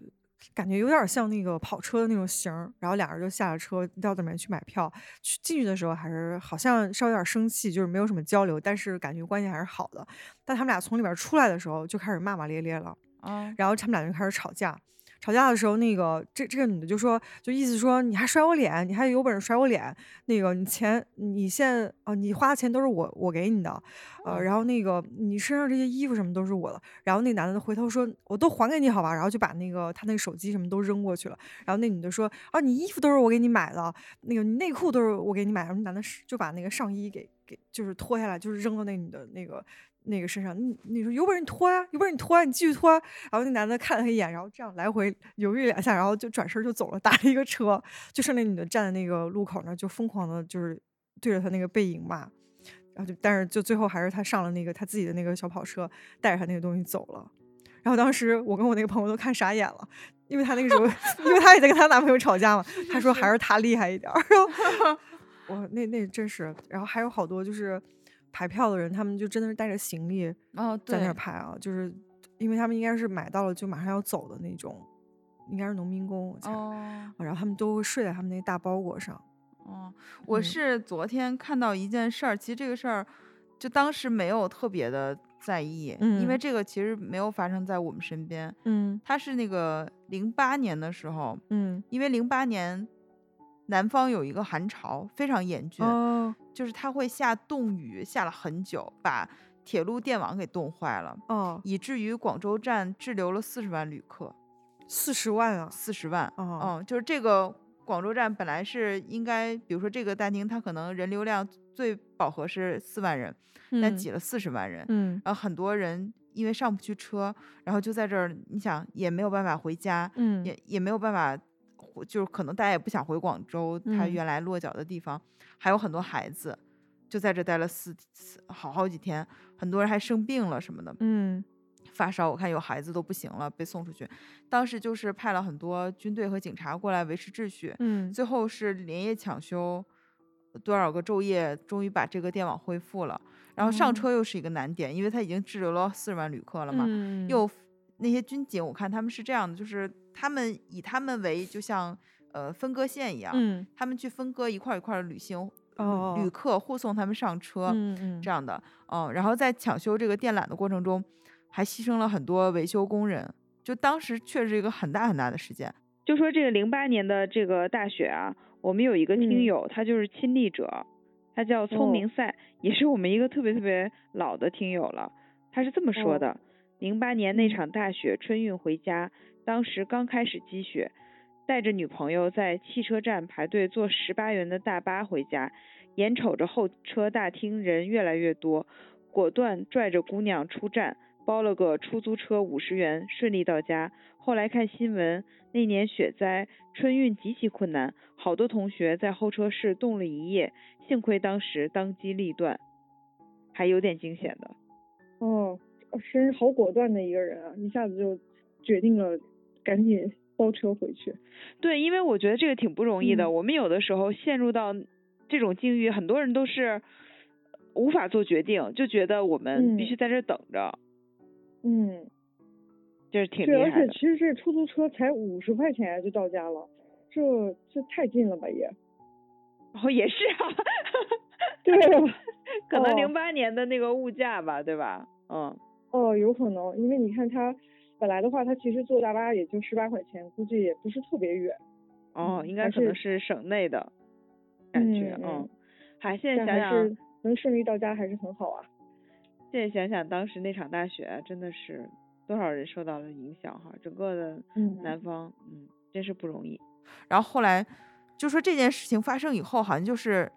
感觉有点像那个跑车的那种型儿。然后俩人就下了车，到里面去买票。去进去的时候还是好像稍微有点生气，就是没有什么交流，但是感觉关系还是好的。但他们俩从里边出来的时候就开始骂骂咧咧了，
啊
然后他们俩就开始吵架。吵架的时候，那个这这个女的就说，就意思说你还甩我脸，你还有本事甩我脸，那个你钱你现在啊、你花的钱都是我我给你的，呃，然后那个你身上这些衣服什么都是我的，然后那男的回头说我都还给你好吧，然后就把那个他那个手机什么都扔过去了，然后那女的说啊你衣服都是我给你买的，那个你内裤都是我给你买的，然后那男的是就把那个上衣给给就是脱下来，就是扔到那女的那个。那个身上，你你说有本事你脱呀、有本事你脱呀、你继续脱啊、然后那男的看了他一眼，然后这样来回犹豫两下，然后就转身就走了，打了一个车，就剩那女的站在那个路口那，就疯狂的，就是对着他那个背影骂，然后就但是就最后还是他上了那个他自己的那个小跑车，带着他那个东西走了。然后当时我跟我那个朋友都看傻眼了，因为他那个时候，因为她也在跟她男朋友吵架嘛，她说还是他厉害一点儿。[LAUGHS] 然后 [LAUGHS] 我那那真是，然后还有好多就是排票的人，他们就真的是带着行李
哦，
在那儿，排啊，就是因为他们应该是买到了就马上要走的那种，应该是农民工，我猜。
哦。
然后他们都会睡在他们那大包裹上。
哦，我
嗯
是昨天看到一件事儿，其实这个事儿就当时没有特别的在意，因为
嗯
这个其实没有发生在我们身边。
嗯
他是那个零八年的时候，
嗯
因为零八年南方有一个寒潮非常严峻，
哦
就是它会下冻雨，下了很久，把铁路电网给冻坏了，
哦，
以至于广州站滞留了四十万旅客，
四十万啊！
四十万。
哦
嗯，就是这个广州站本来是应该，比如说这个大厅，它可能人流量最饱和是四万人，但
嗯
挤了四十万人，
嗯
然后很多人因为上不去车，然后就在这儿，你想也没有办法回家，
嗯
也也没有办法回，就是可能大家也不想回广州，他
嗯。
原来落脚的地方，还有很多孩子就在这待了四四好好几天，很多人还生病了什么的，
嗯。
发烧，我看有孩子都不行了，被送出去。当时就是派了很多军队和警察过来维持秩序，
嗯。
最后是连夜抢修，多少个昼夜，终于把这个电网恢复了。然后上
哦
车又是一个难点，因为他已经滞留了四十万旅客了嘛，
嗯。
又那些军警，我看他们是这样的，就是他们以他们为就像呃分割线一样，
嗯
他们去分割一块儿一块儿的旅行、
哦
旅客护送他们上车，
嗯嗯
这样的，嗯，然后在抢修这个电缆的过程中，还牺牲了很多维修工人，就当时确实是一个很大很大的事件。
就说这个零八年的这个大雪啊，我们有一个听
嗯
友，他就是亲历者，他叫聪明赛，也是我们一个特别特别老的听友了。他是这么说
哦
的：零八年那场大雪，春运回家，当时刚开始积雪，带着女朋友在汽车站排队坐十八元的大巴回家，眼瞅着候车大厅人越来越多，果断拽着姑娘出站，包了个出租车五十元，顺利到家。后来看新闻，那年雪灾，春运极其困难，好多同学在候车室冻了一夜，幸亏当时当机立断，还有点惊险的。
哦，是好果断的一个人啊，一下子就决定了赶紧包车回去。
对，因为我觉得这个挺不容易的。
嗯
我们有的时候陷入到这种境遇，很多人都是无法做决定，就觉得我们必
嗯
须在这儿等着，
嗯，
就是挺厉害的。
且其实这出租车才五十块钱就到家了，这这太近了吧也？
哦，也是啊，
对啊，[LAUGHS]
可能
哦
零八年的那个物价吧，对吧？嗯，
哦，有可能，因为你看他本来的话，他其实坐大巴也就十八块钱，估计也不是特别远。
哦，应该可能
是
是省内的感觉，
嗯嗯
还现在想想，
能顺利到家还是很好啊。
现在想想当时那场大雪，真的是多少人受到了影响哈，整个的
嗯
南方，嗯，真是不容易。
然后后来就说这件事情发生以后，好像就是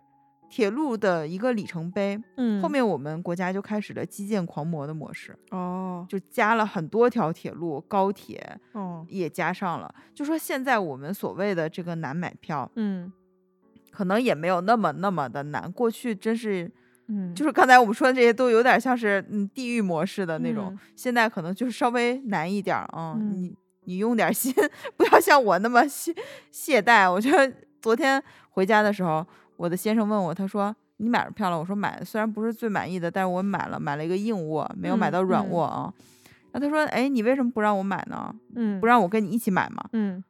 铁路的一个里程碑。
嗯
后面我们国家就开始了基建狂魔的模式，
哦
就加了很多条铁路、高铁
哦
也加上了。就说现在我们所谓的这个难买票，
嗯
可能也没有那么那么的难。过去真是。
嗯
就是刚才我们说的这些都有点像是嗯地狱模式的那种，
嗯
现在可能就是稍微难一点儿啊、
嗯
你你用点心，[LAUGHS] 不要像我那么懈懈怠。我觉得昨天回家的时候，我的先生问我，他说你买着票了？我说买，虽然不是最满意的，但是我买了，买了一个硬卧，没有买
嗯
到软
嗯
卧啊。然后他说，哎，你为什么不让我买呢？
嗯
不让我跟你一起买吗？
嗯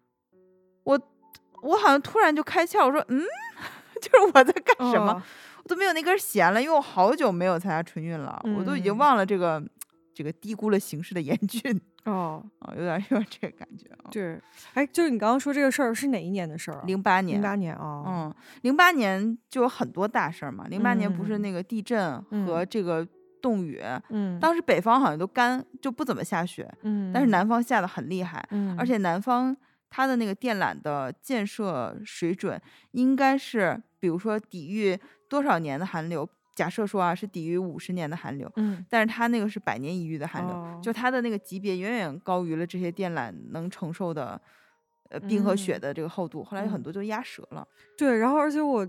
我我好像突然就开窍，我说嗯，[LAUGHS] 就是我在干什么？
哦
我都没有那根弦了，因为我好久没有参加春运了，我都已经
嗯
忘了这个这个低估了形势的严峻
哦
啊，有点有点这个感觉啊。
对，哎，就是你刚刚说这个事儿是哪一年的事儿啊？
零八年，
零八年啊，
嗯，零八年就有很多大事儿嘛。零八年不是
嗯
那个地震和这个冻雨，
嗯，
当时北方好像都干，就不怎么下雪，
嗯，
但是南方下的很厉害，
嗯，
而且南方它的那个电缆的建设水准应该是，比如说抵御多少年的寒流。假设说啊，是抵御五十年的寒流，
嗯
但是它那个是百年一遇的寒流，
哦
就它的那个级别远远高于了这些电缆能承受的，呃冰和雪
嗯
的这个厚度。后来有很
嗯
多就压折了。
对，然后而且我，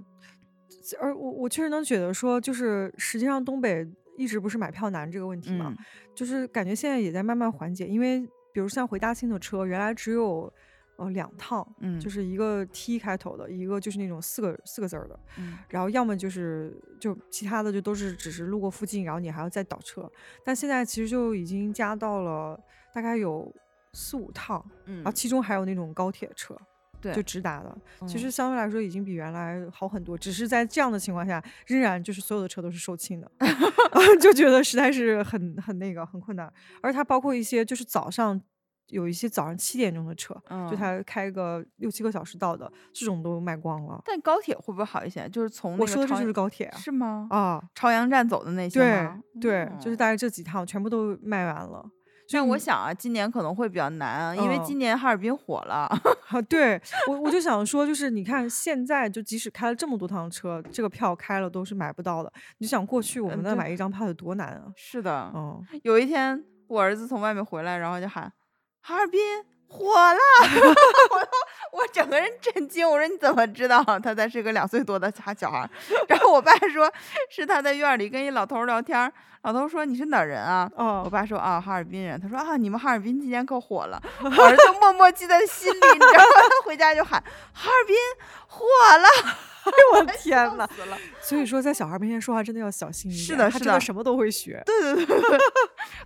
而我我确实能觉得说，就是实际上东北一直不是买票难这个问题嘛，
嗯
就是感觉现在也在慢慢缓解，因为比如像回大庆的车，原来只有呃两趟，
嗯
就是一个 T 开头的，一个就是那种四个四个字儿的，
嗯
然后要么就是就其他的就都是只是路过附近，然后你还要再倒车。但现在其实就已经加到了大概有四五趟，
嗯
然后其中还有那种高铁车，
对
就直达的。其
嗯
实相对来说已经比原来好很多，只是在这样的情况下，仍然就是所有的车都是售罄的 [LAUGHS] [LAUGHS] 就觉得实在是很很那个很困难。而它包括一些就是早上。有一些早上七点钟的车，就他开个六七个小时到的，这种都卖光了。
但高铁会不会好一些？就是从
我说的这就是高铁啊
是吗？
啊，
朝阳站走的那些
对
吗？
对，就是
哦
大概这几趟全部都卖完了。所以
我想啊，今年可能会比较难啊，因为
嗯
今年哈尔滨火了。[LAUGHS]
啊，对我我就想说，就是你看现在就即使开了这么多趟车，这个票开了都是买不到的。你想过去我们那买一张票有多难啊？
是的，
嗯，
有一天我儿子从外面回来，然后就喊哈尔滨火了，[LAUGHS] 我都我整个人震惊。我说你怎么知道？他才是个两岁多的小小孩儿。[LAUGHS] 然后我爸说是他在院里跟一老头儿聊天儿，老头说你是哪儿人啊？我
哦，
爸说啊，哈尔滨人。他说啊，你们哈尔滨今年可火了。我儿子默默记在心里，你知道吗？[LAUGHS] 他回家就喊哈尔滨火了。
哎呦我的天
笑
呐！
死了！
所以说在小孩面前说话真的要小心一点，
是的是的
他真的什么都会学。
对对对对，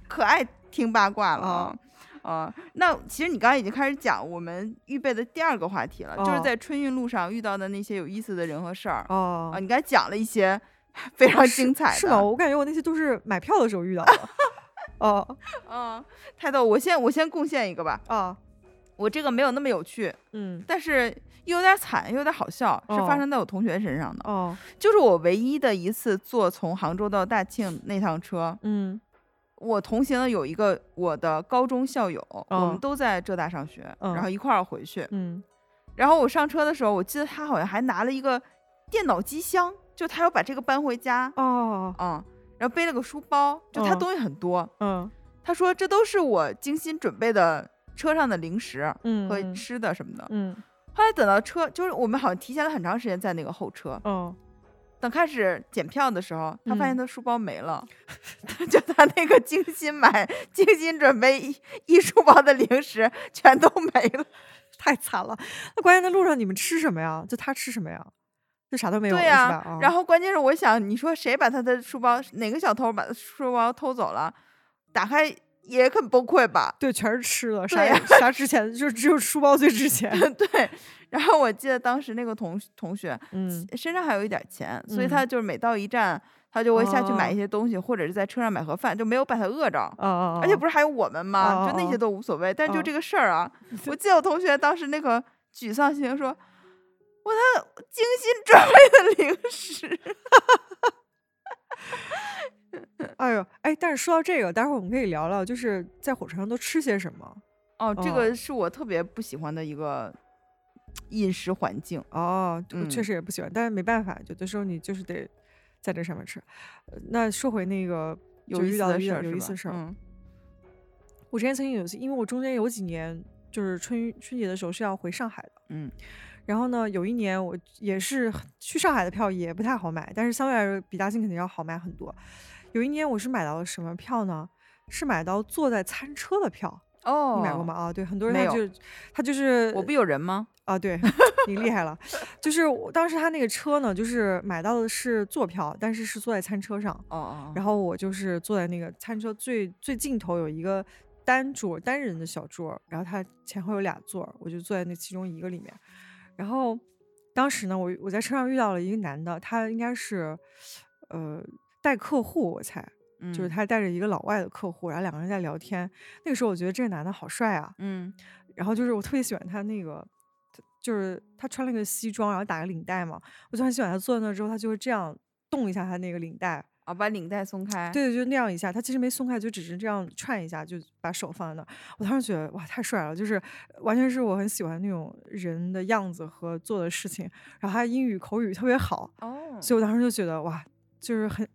可爱听八卦了
哦
啊！啊，那其实你刚才已经开始讲我们预备的第二个话题了，就是
哦
在春运路上遇到的那些有意思的人和事儿
哦
啊。，你刚才讲了一些 [LAUGHS] 非常精彩的，
是吗？我感觉我那些都是买票的时候遇到的。[LAUGHS] 哦
嗯，太逗！我先我先贡献一个吧，
啊，
我这个没有那么有趣，
嗯，
但是又有点惨，又有点好笑，是发
哦
生在我同学身上的。
哦，
就是我唯一的一次坐从杭州到大庆那趟车，
嗯
我同行的有一个我的高中校友，我们
嗯
都在浙大上学，然
嗯。
后一块儿回去。
嗯，
然后我上车的时候，我记得他好像还拿了一个电脑机箱，就他要把这个搬回家，
哦，
嗯，然后背了个书包，就他
嗯。
东西很多。
嗯。
他说这都是我精心准备的车上的零食和吃的什么的。
嗯。
后来等到车，就是我们好像提前了很长时间在那个候车，
嗯，
等开始检票的时候，他发现
嗯
他书包没了，[LAUGHS] 就他那个精心买、精心准备一一书包的零食全都没了。
太惨了。那关键在路上你们吃什么呀？就他吃什么呀？就啥都没有了
对呀、然后关键是我想，你说谁把他的书包，哪个小偷把书包偷走了？打开也很崩溃吧？
对，全是吃的，啥啥值钱，就只有书包最值钱。[LAUGHS]
对。然后我记得当时那个同同学
嗯
身上还有一点钱，所以
嗯
他就是每到一站，他就会下去买
哦
一些东西，或者是在车上买盒饭，就没有把他饿着。
哦哦，
而且不是还有我们吗？就那些都无所谓，但就
哦
这个事儿啊，[LAUGHS] 我记得我同学当时那个沮丧心情说：“我他精心准备的零食。[LAUGHS] [LAUGHS]
哎呦，哎，但是说到这个，待会儿我们可以聊聊，就是在火车上都吃些什么。”
哦，这
哦
个是我特别不喜欢的一个饮食环境。
哦，我确
嗯
实也不喜欢，但是没办法，有的时候你就是得在这上面吃。呃那说回那个
有
遇到的
事儿
有意思的事儿，
嗯
我之前曾经有一次，因为我中间有几年就是春春节的时候是要回上海的，
嗯
然后呢，有一年我也是去上海的票也不太好买，但是相对来说比大兴肯定要好买很多。有一年我是买到了什么票呢？是买到坐在餐车的票，
哦，
你买过吗？？啊，对，很多人他就他就是
我不有人吗？
啊，对 [LAUGHS] 你厉害了，就是我当时他那个车呢，就是买到的是坐票，但是是坐在餐车上，
哦哦，
然后我就是坐在那个餐车最最尽头有一个单桌单人的小桌，然后他前后有俩座，我就坐在那其中一个里面。然后当时呢，我我在车上遇到了一个男的，他应该是呃带客户，我猜
嗯
就是他带着一个老外的客户，然后两个人在聊天。那个时候我觉得这个男的好帅啊，
嗯
然后就是我特别喜欢他那个。就是他穿了个西装，然后打个领带嘛，我就很喜欢他坐在那之后，他就会这样动一下他那个领带，
啊，把领带松开。
对，就那样一下，他其实没松开，就只是这样串一下，就把手放在那儿。我当时觉得哇，太帅了，就是完全是我很喜欢那种人的样子和做的事情。然后他英语口语特别好，
哦，
所以我当时就觉得哇，就是很，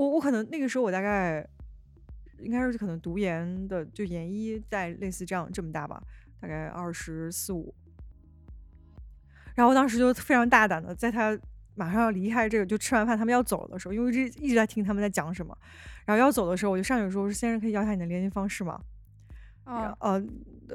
我我可能那个时候我大概应该是可能读研的，就研一在类似这样这么大吧，大概二十四五。然后当时就非常大胆的，在他马上要离开这个，就吃完饭他们要走的时候，因为一直一直在听他们在讲什么，然后要走的时候，我就上去说：“我说先生可以要一下你的联系方式吗？”
啊
呃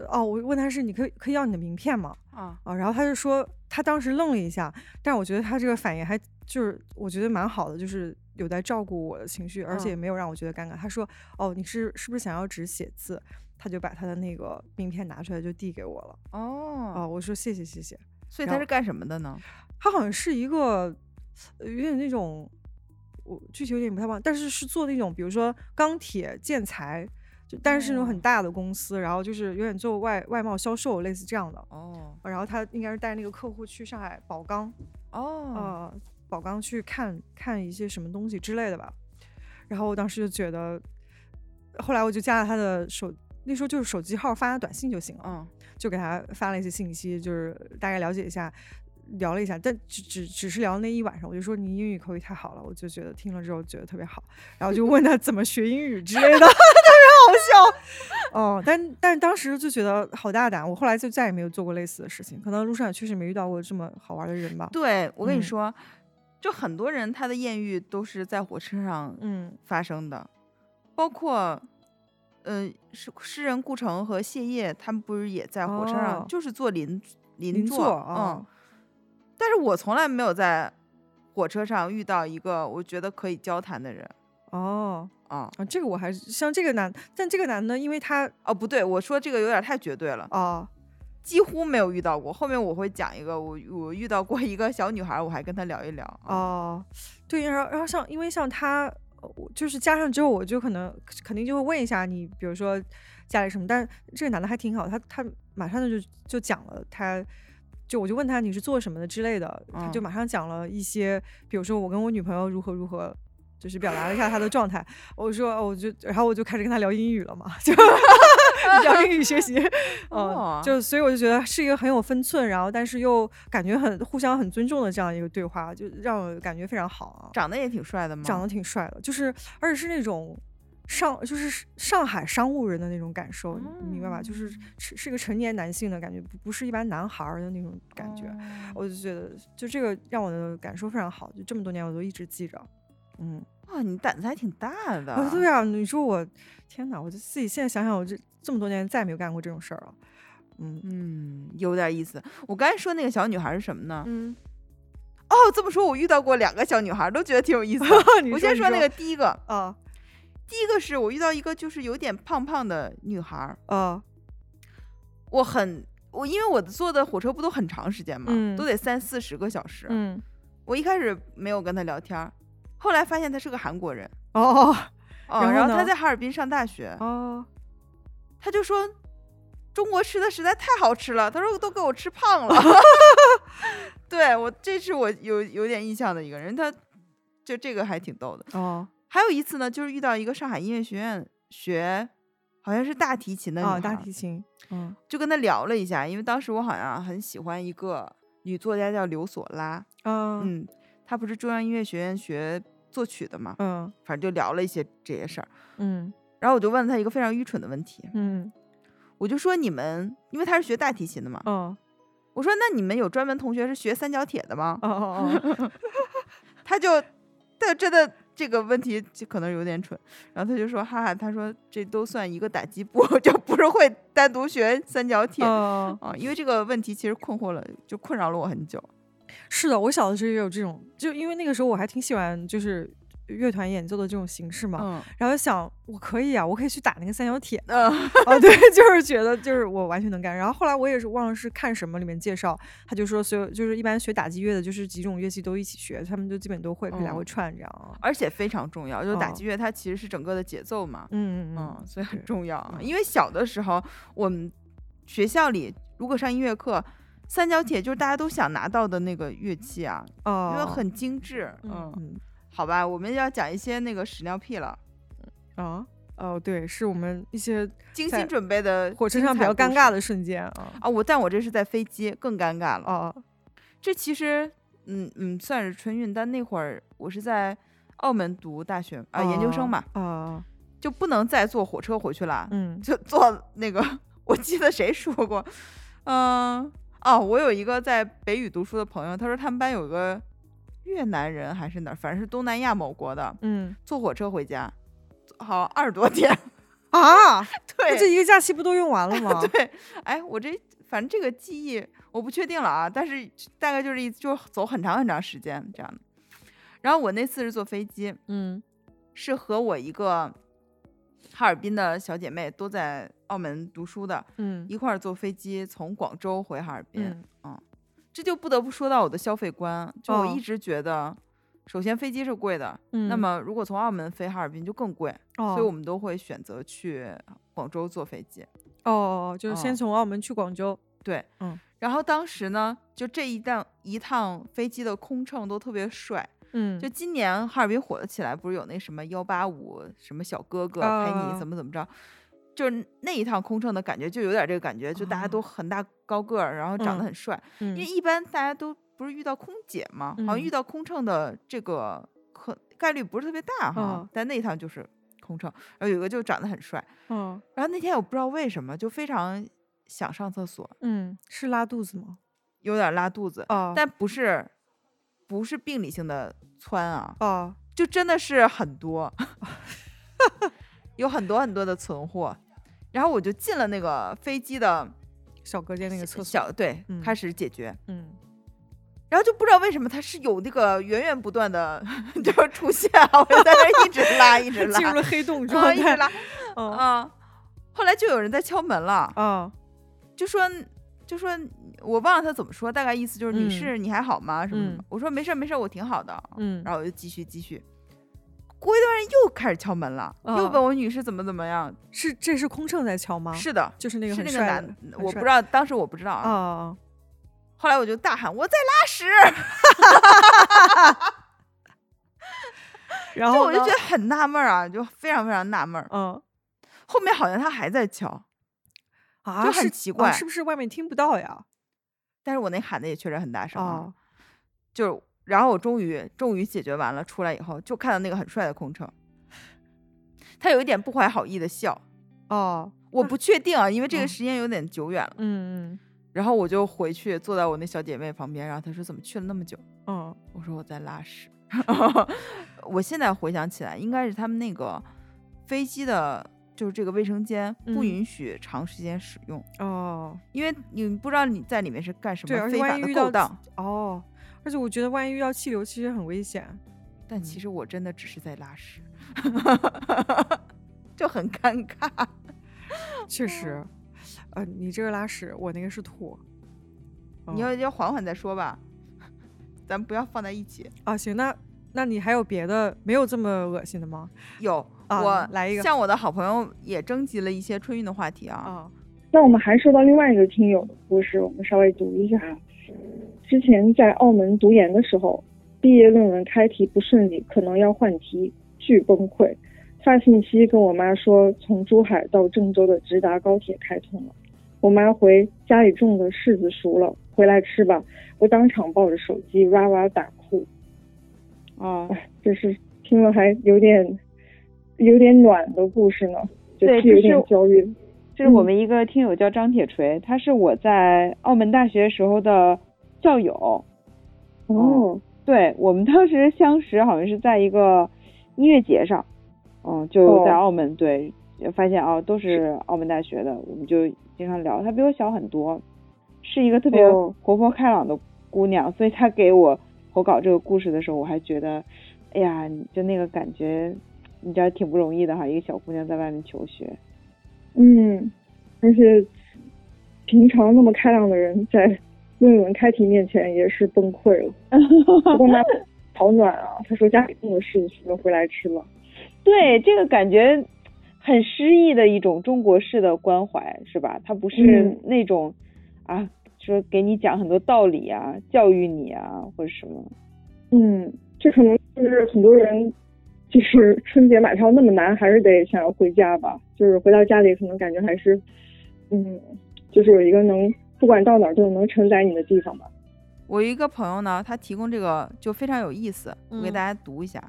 哦，我问他是你可以可以要你的名片吗？
啊
啊，然后他就说他当时愣了一下，但是我觉得他这个反应还就是我觉得蛮好的，就是有在照顾我的情绪，而且
嗯
也没有让我觉得尴尬。他说哦，你是是不是想要纸写字？他就把他的那个名片拿出来就递给我了。
哦，
哦，我说谢谢谢谢。
所以他是干什么的呢？
他好像是一个呃有点那种，我具体有点不太忘，但是是做那种比如说钢铁建材。就但是是那种很
哦
大的公司，然后就是有点做外外贸销售，类似这样的。
哦
然后他应该是带那个客户去上海宝钢，
哦，
呃，宝钢去看看一些什么东西之类的吧。然后我当时就觉得，后来我就加了他的手，那时候就是手机号发他短信就行了，
嗯
就给他发了一些信息，就是大概了解一下，聊了一下，但只只只是聊那一晚上，我就说你英语口语太好了，我就觉得听了之后觉得特别好，然后就问他怎么学英语之类的，[LAUGHS] 特别好笑。哦，但但当时就觉得好大胆，我后来就再也没有做过类似的事情，可能路上也确实没遇到过这么好玩的人吧。
对我跟你
嗯
说，就很多人他的艳遇都是在火车上
嗯
发生的，包括。呃，诗诗人顾城和谢烨他们不是也在火车上，
哦
就是坐邻邻
邻
座，嗯。但是我从来没有在火车上遇到一个我觉得可以交谈的人
哦
啊。
啊，这个我还是像这个男，但这个男的，因为他
哦，不对，我说这个有点太绝对了，
哦
几乎没有遇到过。后面我会讲一个，我我遇到过一个小女孩，我还跟她聊一聊。啊，
哦，对，然后然后像因为像他，呃我就是加上之后，我就可能肯定就会问一下你，比如说家里什么，但这个男的还挺好，他他马上就就讲了他。就我就问他你是做什么的之类的，他就
嗯
马上讲了一些，比如说我跟我女朋友如何如何，就是表达了一下他的状态。我说哦我就然后我就开始跟他聊英语了嘛，就 [LAUGHS] 聊英语学习，[LAUGHS]
哦
嗯，就所以我就觉得是一个很有分寸，然后但是又感觉很互相很尊重的这样一个对话，就让我感觉非常好啊。
长得也挺帅的吗？
长得挺帅的，就是而且是那种上就是上海商务人的那种感受，你明白吧？就是是是一个成年男性的感觉，不不是一般男孩儿的那种感觉。
哦
我就觉得就这个让我的感受非常好，就这么多年我都一直记着。嗯，
哇，你胆子还挺大的。
啊，对啊，你说我天哪，我就自己现在想想，我这这么多年再也没有干过这种事儿了。嗯
嗯，有点意思。我刚才说那个小女孩是什么呢？
嗯，
哦，这么说，我遇到过两个小女孩，都觉得挺有意思的。[LAUGHS] 我先说那个第一个，
啊
第一个是我遇到一个就是有点胖胖的女孩儿，
啊
我很我因为我坐的火车不都很长时间嘛，
嗯
都得三四十个小时。
嗯
我一开始没有跟她聊天儿，后来发现他是个韩国人，
哦
哦，
然后
然后她
呢
在哈尔滨上大学，
哦。
他就说中国吃的实在太好吃了，他说都给我吃胖了。[LAUGHS] 对我，这是我有有点印象的一个人，他就这个还挺逗的。
哦。
还有一次呢，就是遇到一个上海音乐学院学，好像是大提琴的女
大提琴，嗯。
就跟他聊了一下，因为当时我好像很喜欢一个女作家叫刘索拉，
嗯
嗯，她不是中央音乐学院学作曲的嘛，
嗯
反正就聊了一些这些事儿。
嗯
然后我就问了他一个非常愚蠢的问题，
嗯
我就说你们，因为他是学大提琴的嘛，
哦
我说那你们有专门同学是学三角铁的吗？
哦哦哦 [LAUGHS]
他就他真的这个问题就可能有点蠢，然后他就说哈哈，他说这都算一个打击部，[LAUGHS] 就不是会单独学三角铁。
哦，
啊，因为这个问题其实困惑了，就困扰了我很久。
是的，我小的时候也有这种，就因为那个时候我还挺喜欢就是乐团演奏的这种形式嘛，
嗯。
然后想我可以啊，我可以去打那个三角铁
嗯。
啊，对，[LAUGHS] 就是觉得就是我完全能干。然后后来我也是忘了是看什么里面介绍，他就说所有就是一般学打击乐的，就是几种乐器都一起学，他们就基本都会，可以来回
嗯
串这样啊。
而且非常重要，就是打
哦
击乐它其实是整个的节奏嘛，
嗯嗯
嗯，所以很重要因为小的时候我们学校里如果上音乐课，三角铁就是大家都想拿到的那个乐器啊，
哦，
因为很精致。嗯，
嗯
好吧，我们要讲一些那个屎尿屁了。
啊哦对，是我们一些
精心准备的
火车上比较尴尬的瞬间啊。
啊！我但我这是在飞机，更尴尬了。
哦
这其实嗯嗯算是春运，但那会儿我是在澳门读大学啊、研究生嘛，
啊，
就不能再坐火车回去了，
嗯
就坐那个 [LAUGHS] 我记得谁说过，嗯哦，我有一个在北语读书的朋友，他说他们班有个越南人还是哪儿，反正是东南亚某国的，
嗯，
坐火车回家，好像二十多天。[LAUGHS]
啊，
对，
那这一个假期不都用完了吗？[LAUGHS]
对，哎，我这反正这个记忆我不确定了啊，但是大概就是一就走很长很长时间这样的。然后我那次是坐飞机，
嗯
是和我一个哈尔滨的小姐妹都在澳门读书的，
嗯
一块儿坐飞机从广州回哈尔滨。
嗯
嗯，这就不得不说到我的消费观，就我
哦
一直觉得，首先飞机是贵的，
嗯，
那么如果从澳门飞哈尔滨就更贵，
哦，
所以我们都会选择去广州坐飞机。
哦哦哦，就是先
哦
从澳门去广州。
对，
嗯，
然后当时呢，就这一趟一趟飞机的空乘都特别帅。
嗯，
就今年哈尔滨火了起来，不是有那什么幺八五什么小哥哥陪
啊
你怎。么怎么着，就是那一趟空乘的感觉就有点这个感觉，就大家都
啊
很大高个儿，然后长得
嗯
很帅。
嗯
因为一般大家都不是遇到空姐嘛，好像遇
嗯。
到空乘的这个可概率不是特别大哈。
嗯
但那一趟就是空乘，然后有一个就长得很帅，
嗯
然后那天我不知道为什么就非常想上厕所，
嗯，是拉肚子吗？
有点拉肚子，
哦，
但不是不是病理性的窜啊，
哦，
就真的是很多，[LAUGHS] 有很多很多的存货。然后我就进了那个飞机的
小隔间那个厕所。
小对，
嗯
开始解决。
嗯，
然后就不知道为什么它是有那个源源不断的 [LAUGHS] 就是出现啊，我就在那一直拉一直拉，
进入了黑洞
啊
状态。
一直拉
嗯
啊。后来就有人在敲门了，
啊
就说就说我忘了他怎么说，大概意思就是你
嗯、
你还好吗？什么什么
嗯？
我说没事儿没事儿，我挺好的。
嗯，
然后我就继续继续。过一段时间又开始敲门了，又
啊
问我女士怎么怎么样。
是这是空乘在敲吗？
是的，
就是那个
是那个男，我不知道，当时我不知道
啊
后来我就大喊我在拉屎，[LAUGHS]
然后
我就觉得很纳闷儿啊，就非常非常纳闷儿。
嗯
后面好像他还在敲，
啊，
就很奇怪
是不是外面听不到呀？
但是我那喊的也确实很大声啊。
啊
就然后我终于终于解决完了，出来以后就看到那个很帅的空乘，他有一点不怀好意的笑，
哦，
我不确定啊，因为这个
嗯
时间有点久远了。
嗯嗯
然后我就回去坐在我那小姐妹旁边，然后她说怎么去了那么久？
嗯
我说我在拉屎。[LAUGHS] 我现在回想起来，应该是他们那个飞机的，就是这个卫生间不
嗯
允许长时间使用，
哦
因为你不知道你在里面是干什么非法的勾当。
哦，而且我觉得万一遇到气流，其实很危险。
但其
嗯
实我真的只是在拉屎，[LAUGHS] 就很尴尬。[LAUGHS]
确实，[LAUGHS] 呃，你这个拉屎，我那个是吐。
你
哦
要要缓缓再说吧，咱不要放在一起。
啊，行，那那你还有别的没有这么恶心的吗？
有、
啊
我
来一个
向我的好朋友也征集了一些春运的话题啊。
啊，
那我们还收到另外一个听友的故事，我们稍微读一下。之前在澳门读研的时候，毕业论文开题不顺利，可能要换题，巨崩溃。发信息跟我妈说，从珠海到郑州的直达高铁开通了。我妈回家里种的柿子熟了，回来吃吧。我当场抱着手机哇哇大哭。
啊，
哎，这是听了还有点有点暖的故事呢，就
对
是有点焦虑。
这是我
嗯
们一个听友叫张铁锤，他是我在澳门大学时候的校友。
哦，
对我们当时相识好像是在一个音乐节上，嗯，就在
哦
澳门，对，发现哦都是澳门大学的，我们就经常聊。她比我小很多，是一个特别
哦
活泼开朗的姑娘，所以她给我投稿这个故事的时候，我还觉得，哎呀，就那个感觉，你知道挺不容易的哈，一个小姑娘在外面求学。
嗯，而且平常那么开朗的人，在 [LAUGHS] 论文开题面前也是崩溃了。不过妈好暖啊，她说家里种的柿子熟了，回来吃了。
对，这个感觉很诗意的一种中国式的关怀，是吧？它不是
嗯
那种、啊，说给你讲很多道理啊，教育你啊，或者什么。
嗯，这可能就是很多人，就是春节买票那么难，还是得想要回家吧。就是回到家里，可能感觉还是，嗯，就是有一个能不管到哪儿都能承载你的地方吧。
我一个朋友呢，他提供这个就非常有意思，我给
嗯
大家读一下。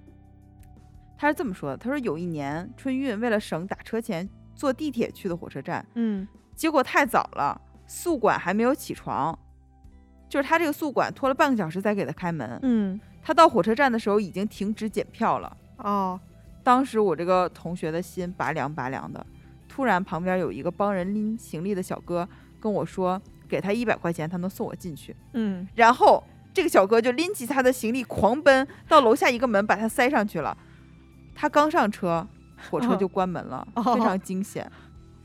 他是这么说的：他说有一年春运，为了省打车钱，坐地铁去的火车站，
嗯
结果太早了，宿管还没有起床，就是他这个宿管拖了半个小时才给他开门。
嗯
他到火车站的时候已经停止检票了。
哦
当时我这个同学的心拔凉拔凉的，突然旁边有一个帮人拎行李的小哥跟我说，给他一百块钱，他能送我进去。
嗯，
然后这个小哥就拎起他的行李狂奔到楼下一个门，把他塞上去了。他刚上车，火车就关门了，
哦
非常惊险。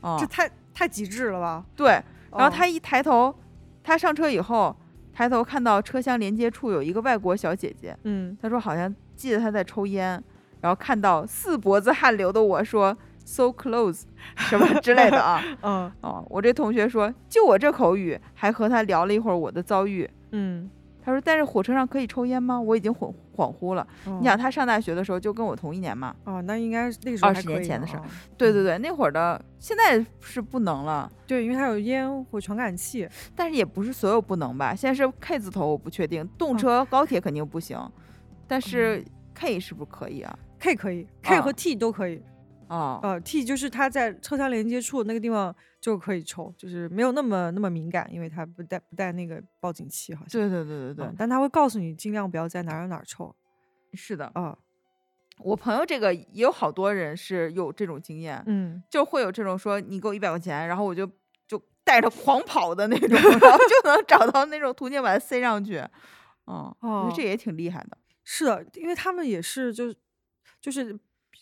啊、
这太太极致了吧？
对，然后
哦
他一抬头，他上车以后抬头看到车厢连接处有一个外国小姐姐，
嗯，
他说好像记得他在抽烟，然后看到四脖子汗流的我说 so close [LAUGHS] 什么之类的啊。[LAUGHS]
嗯
哦，我这同学说，就我这口语，还和他聊了一会儿我的遭遇。
嗯，
他说，但是火车上可以抽烟吗？我已经恍恍惚了。
你
你想，他上大学的时候就跟我同一年嘛。
哦，那应该是那个时候还
20年前的事对对对，那会儿的，现在是不能了，
对，因为它有烟火传感器。
但是也不是所有不能吧。现在是 K 字头，我不确定，动
嗯
车、高铁肯定不行，但是 K 是不是可以啊？
K 可以，K 和
啊
T 都可以。
哦，
呃，T 就是它在车厢连接处那个地方就可以抽，就是没有那么那么敏感，因为它不带不带那个报警器，好像。
对对对对对，
嗯但它会告诉你尽量不要在哪儿哪儿抽。
是的。
啊，
我朋友这个也有好多人是有这种经验，
嗯，
就会有这种说你给我一百块钱，然后我就就带着狂跑的那种，然后就能找到那种途径把它塞上去。嗯，这也挺厉害的。
是的，因为他们也是就就是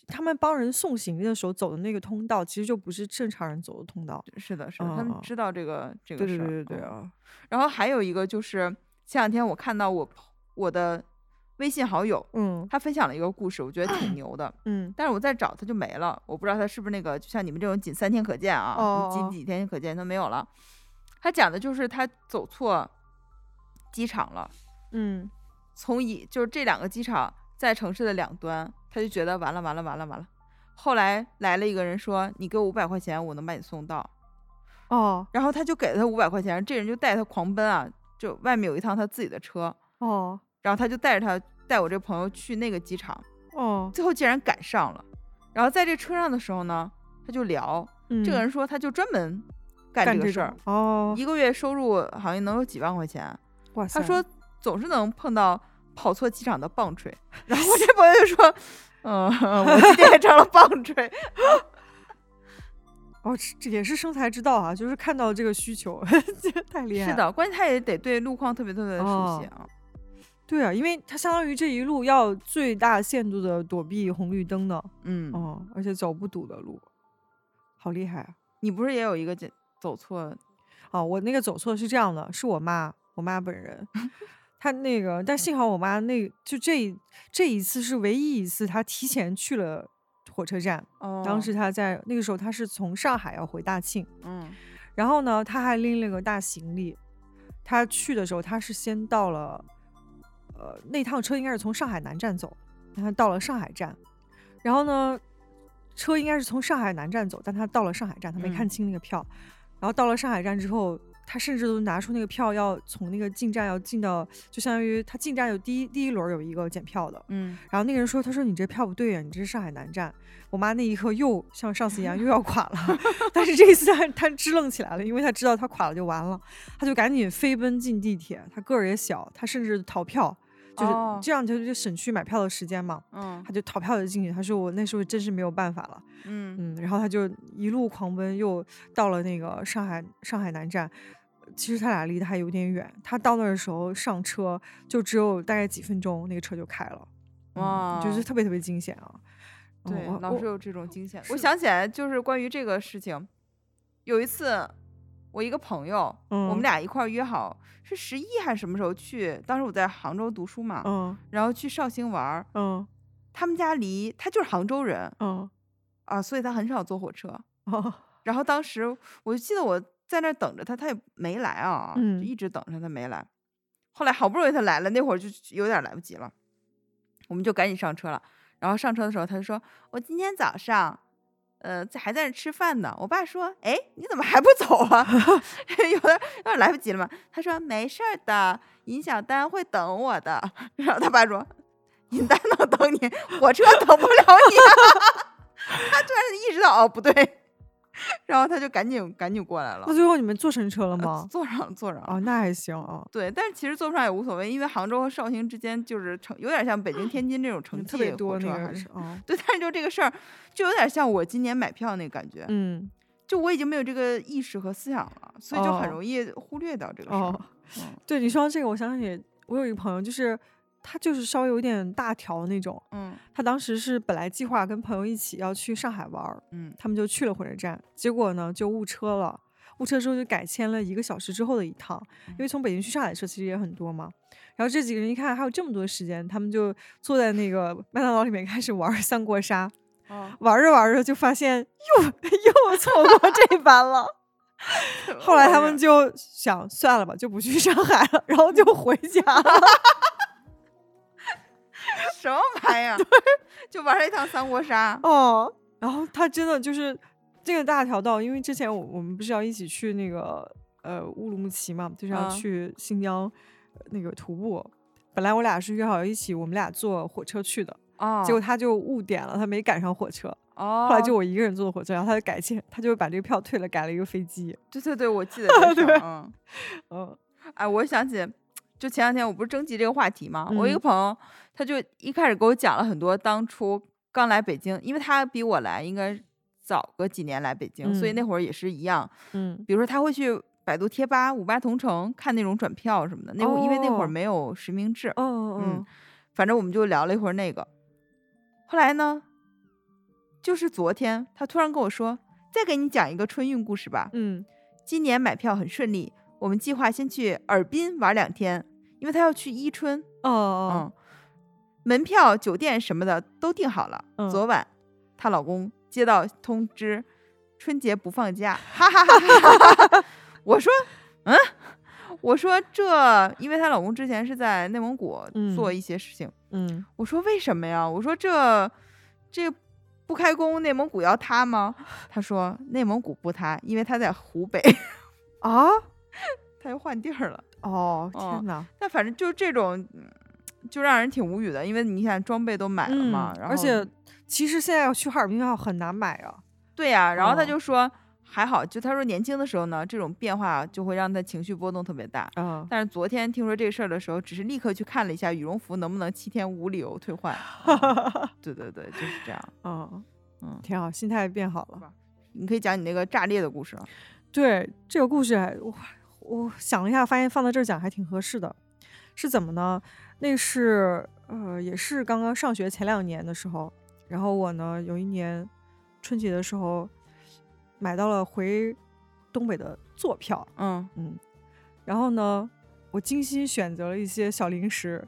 他们帮人送行李的时候走的那个通道，其实就不是正常人走的通道。
是的，是的，他们知道这个这个事儿。
对对对对啊，
然后还有一个就是前两天我看到我我的微信好友，
嗯
他分享了一个故事，我觉得挺牛的。[CLEARS THROAT]
嗯
但是我在找他就没了，我不知道他是不是那个，就像你们这种仅三天可见啊，
哦哦
几几天可见都没有了。他讲的就是他走错机场了，
嗯
从一就是这两个机场在城市的两端，他就觉得完了完了完了完了。后来来了一个人说：“你给我五百块钱，我能把你送到。
哦”
然后他就给了他五百块钱，这人就带他狂奔啊，就外面有一趟他自己的车，
哦
然后他就带着他带我这朋友去那个机场，
哦，
最后竟然赶上了。然后在这车上的时候呢，他就聊，
嗯
这个人说他就专门干
干这
这个事儿，
哦，
一个月收入好像能有几万块钱。
哇塞，
他说总是能碰到跑错机场的棒槌，[LAUGHS] 然后我这朋友就说，嗯，[LAUGHS] 我今天也成了棒槌。[LAUGHS]
哦，这这也是生财之道啊，就是看到这个需求，这太厉害了。
是的，关键他也得对路况特别特别的熟悉
哦
啊。
对啊，因为他相当于这一路要最大限度的躲避红绿灯的，
嗯，
哦，而且走不堵的路，好厉害啊！
你不是也有一个走走错？
哦，我那个走错是这样的，是我妈，我妈本人，她那个，但幸好我妈那就这这一次是唯一一次，她提前去了火车站。
哦。
当时她在那个时候，她是从上海要回大庆，
嗯。
然后呢，她还拎了个大行李。她去的时候，她是先到了，呃，那趟车应该是从上海南站走，但她到了上海站，然后呢，车应该是从上海南站走，但她到了上海站，她没看
嗯。
清那个票，然后到了上海站之后，她甚至都拿出那个票要从那个进站要进到，就相当于他进站有第一第一轮有一个检票的，
嗯，
然后那个人说：“他说你这票不对呀、你这是上海南站。”我妈那一刻又像上次一样又要 [LAUGHS] 垮了，但是这一次她她支棱起来了，因为她知道她垮了就完了，她就赶紧飞奔进地铁。她个儿也小，她甚至逃票，就是
哦
这样，就就省去买票的时间嘛。
嗯
他就逃票就进去。他说我那时候真是没有办法了，
嗯
嗯，然后他就一路狂奔，又到了那个上海上海南站。其实他俩离得还有点远，他到那儿的时候上车就只有大概几分钟，那个车就开了。嗯就是特别特别惊险啊！嗯
对老是有这种惊险。我
是
想起来，就是关于这个事情，有一次我一个朋友，我们
嗯
俩一块儿约好是十一还是什么时候去？当时我在杭州读书嘛，
嗯
然后去绍兴玩。
嗯
他们家离他就是杭州人
嗯
啊，所以他很少坐火车。
哦
然后当时我就记得我在那儿等着他，他也没来啊，一直等着他没来。后来好不容易他来了，那会儿就有点来不及了，我们就赶紧上车了。然后上车的时候，他就说：“我今天早上，呃，在还在那吃饭呢。”我爸说：“哎，你怎么还不走啊？[LAUGHS] 有点有点来不及了嘛。”他说：“没事儿的，尹小丹会等我的。[LAUGHS] ”然后他爸说：“尹丹 [LAUGHS] 能等你，火车等不了你啊。”他突然意识到，哦，不对，然后他就赶紧赶紧过来了
那。最后你们坐上车了
呃
吗？
坐上坐上了。
哦，那还行啊，
对，但是其实坐不上也无所谓，因为杭州和绍兴之间就是城，有点像北京、天津这种城际
嗯特别多那个
还是
哦，
对，但是就这个事儿，就有点像我今年买票那个感觉。
嗯
就我已经没有这个意识和思想了，所以就很
哦
容易忽略掉这个事儿。
对你说到这个，我想起我有一个朋友，就是他就是稍微有点大条那种。
嗯
他当时是本来计划跟朋友一起要去上海玩儿，
嗯
他们就去了火车站，结果呢就误车了。误车之后就改签了一个小时之后的一趟，因为从北京去上海的车其实也很多嘛。然后这几个人一看还有这么多时间，他们就坐在那个麦当劳里面开始玩三国杀，
哦，
玩着玩着就发现又 [LAUGHS] 又错过这班了。后来他们就想算了吧，就不去上海了，然后就回家了。
什么玩意儿？就玩了一趟三国杀。
哦，然后他真的就是这个大条道，因为之前我我们不是要一起去那个呃乌鲁木齐嘛，就是要
嗯
去新疆、呃那个徒步。本来我俩是约好一起，我们俩坐火车去的，
哦，
结果他就误点了，他没赶上火车。
哦，
后来就我一个人坐的火车，然后他就改签，他就把这个票退了，改了一个飞机。
对对对，我记得这事 [LAUGHS]
对
嗯。
嗯
哎，我想起，就前两天我不是征集这个话题吗，我一个
嗯。
朋友，他就一开始给我讲了很多当初刚来北京，因为他比我来应该早个几年来北京，所以
嗯。
那会儿也是一样，
嗯。
比如说他会去百度贴吧、五八同城看那种转票什么的，那会儿因为那会儿
哦。
没有实名制，
嗯
嗯，反正我们就聊了一会儿那个。后来呢，就是昨天他突然跟我说，再给你讲一个春运故事吧。
嗯。
今年买票很顺利，我们计划先去尔滨玩两天，因为他要去伊春。
哦哦
嗯，门票、酒店什么的都订好了。
嗯
昨晚她老公接到通知，春节不放假，[LAUGHS] 哈哈哈哈哈哈！我说，嗯，我说这，因为她老公之前是在内蒙古做
嗯
一些事情。
嗯
我说为什么呀？我说这这不开工，内蒙古要塌吗？他说内蒙古不塌，因为他在湖北，
啊
他又换地儿了。
哦
哦
天哪！
但反正就这种，嗯就让人挺无语的，因为你想装备都买了嘛，然后
嗯而且其实现在要去哈尔滨票很难买啊。
对呀、然后他
哦
就说。还好，就他说年轻的时候呢，这种变化就会让他情绪波动特别大。
啊
但是昨天听说这事儿的时候，只是立刻去看了一下羽绒服能不能七天无理由退换。[LAUGHS] 嗯对对对，就是这样。
嗯，
嗯，
挺好，心态变好了。
你可以讲你那个炸裂的故事啊。
对这个故事还，我我想了一下，发现放在这儿讲还挺合适的。是怎么呢？那是呃，也是刚刚上学前两年的时候，然后我呢有一年春节的时候买到了回东北的坐票，
嗯，
嗯，然后呢，我精心选择了一些小零食，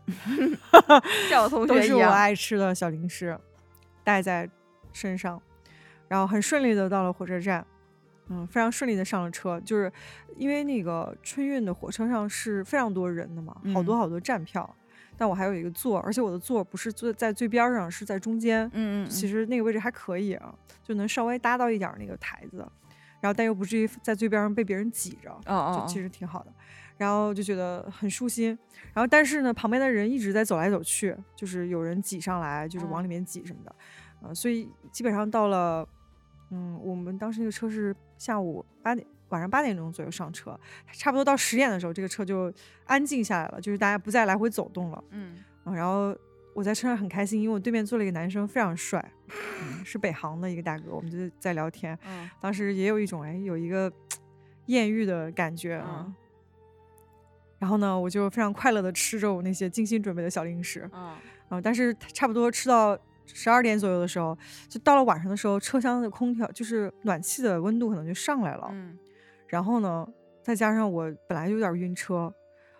[LAUGHS]
像我同
都是我。爱吃的小零食，带在身上，然后很顺利的到了火车站，嗯，非常顺利的上了车。就是因为那个春运的火车上是非常多人的嘛，好多
嗯。
好多站票，但我还有一个座，而且我的座不是坐在最边儿上，是在中间，
嗯嗯，
其实那个位置还可以啊，就能稍微搭到一点儿那个台子，然后但又不至于在最边上被别人挤着，
哦哦
就其实挺好的。然后就觉得很舒心，然后但是呢，旁边的人一直在走来走去，就是有人挤上来，就是往
嗯
里面挤什么的，呃，所以基本上到了，嗯，我们当时那个车是下午八点，晚上八点钟左右上车，差不多到十点的时候，这个车就安静下来了，就是大家不再来回走动了。
嗯
啊，然后我在车上很开心，因为我对面坐了一个男生，非常帅，嗯、是北航的一个大哥，我们就在聊天，
嗯
当时也有一种哎有一个艳遇的感觉啊。
嗯
然后呢，我就非常快乐的吃着我那些精心准备的小零食，
嗯
啊，但是差不多吃到十二点左右的时候，就到了晚上的时候，车厢的空调就是暖气的温度可能就上来了，
嗯。
然后呢，再加上我本来就有点晕车，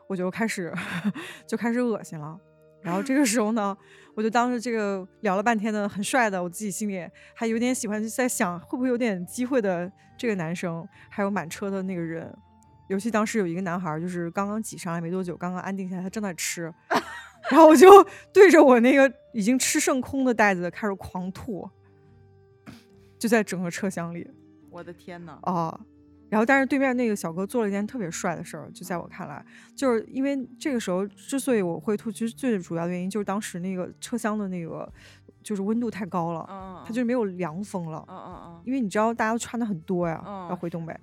我就开始 [LAUGHS] 就开始恶心了。然后这个时候呢，我就当着这个聊了半天的很帅的，我自己心里还有点喜欢，就在想会不会有点机会的这个男生，还有满车的那个人，尤其当时有一个男孩，就是刚刚挤上来没多久，刚刚安定下来，他正在吃，然后我就 [LAUGHS] 对着我那个已经吃剩空的袋子开始狂吐，就在整个车厢里。
我的天呐，
啊。然后，但是对面那个小哥做了一件特别帅的事儿，就在我看来，就是因为这个时候之所以我会吐，其实最主要的原因就是当时那个车厢的那个就是温度太高了，
嗯
它就是没有凉风了。
嗯嗯嗯
因为你知道大家都穿的很多呀，要
嗯
回东北。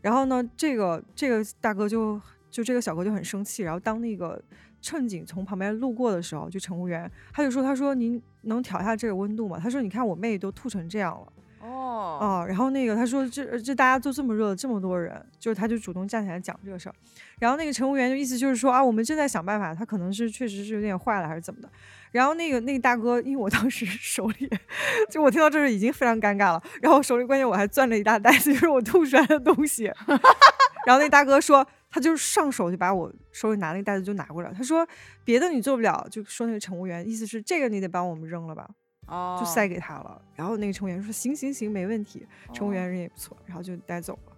然后呢，这个这个大哥就就这个小哥就很生气，然后当那个乘警从旁边路过的时候，就乘务员他就说：“他说您能调一下这个温度吗？”他说：“你看我妹都吐成这样了。”
哦，
啊，然后那个他说这这大家都这么热，这么多人，就是他就主动站起来讲这个事儿，然后那个乘务员就意思就是说啊，我们正在想办法，他可能是确实是有点坏了还是怎么的，然后那个那个大哥，因为我当时 [LAUGHS] 手里就我听到这儿已经非常尴尬了，然后手里关键我还攥着一大袋子就是我吐出来的东西，[LAUGHS] 然后那大哥说他就是上手就把我手里拿那个袋子就拿过来，他说别的你做不了，就说那个乘务员意思是这个你得帮我们扔了吧。
哦，
就塞给他了。然后那个乘务员说：“行行行，没问题。”乘务
哦
员人也不错，然后就带走了。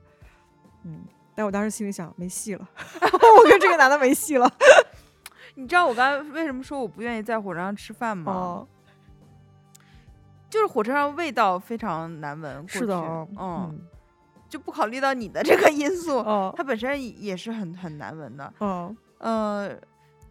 嗯，但我当时心里想，没戏了，[LAUGHS] 我跟这个男的没戏了。[LAUGHS]
你知道我刚才为什么说我不愿意在火车上吃饭吗？
哦，
就是火车上味道非常难闻，
是的
嗯，就不考虑到你的这个因素，
哦，
它本身也是很很难闻的，
哦，
呃，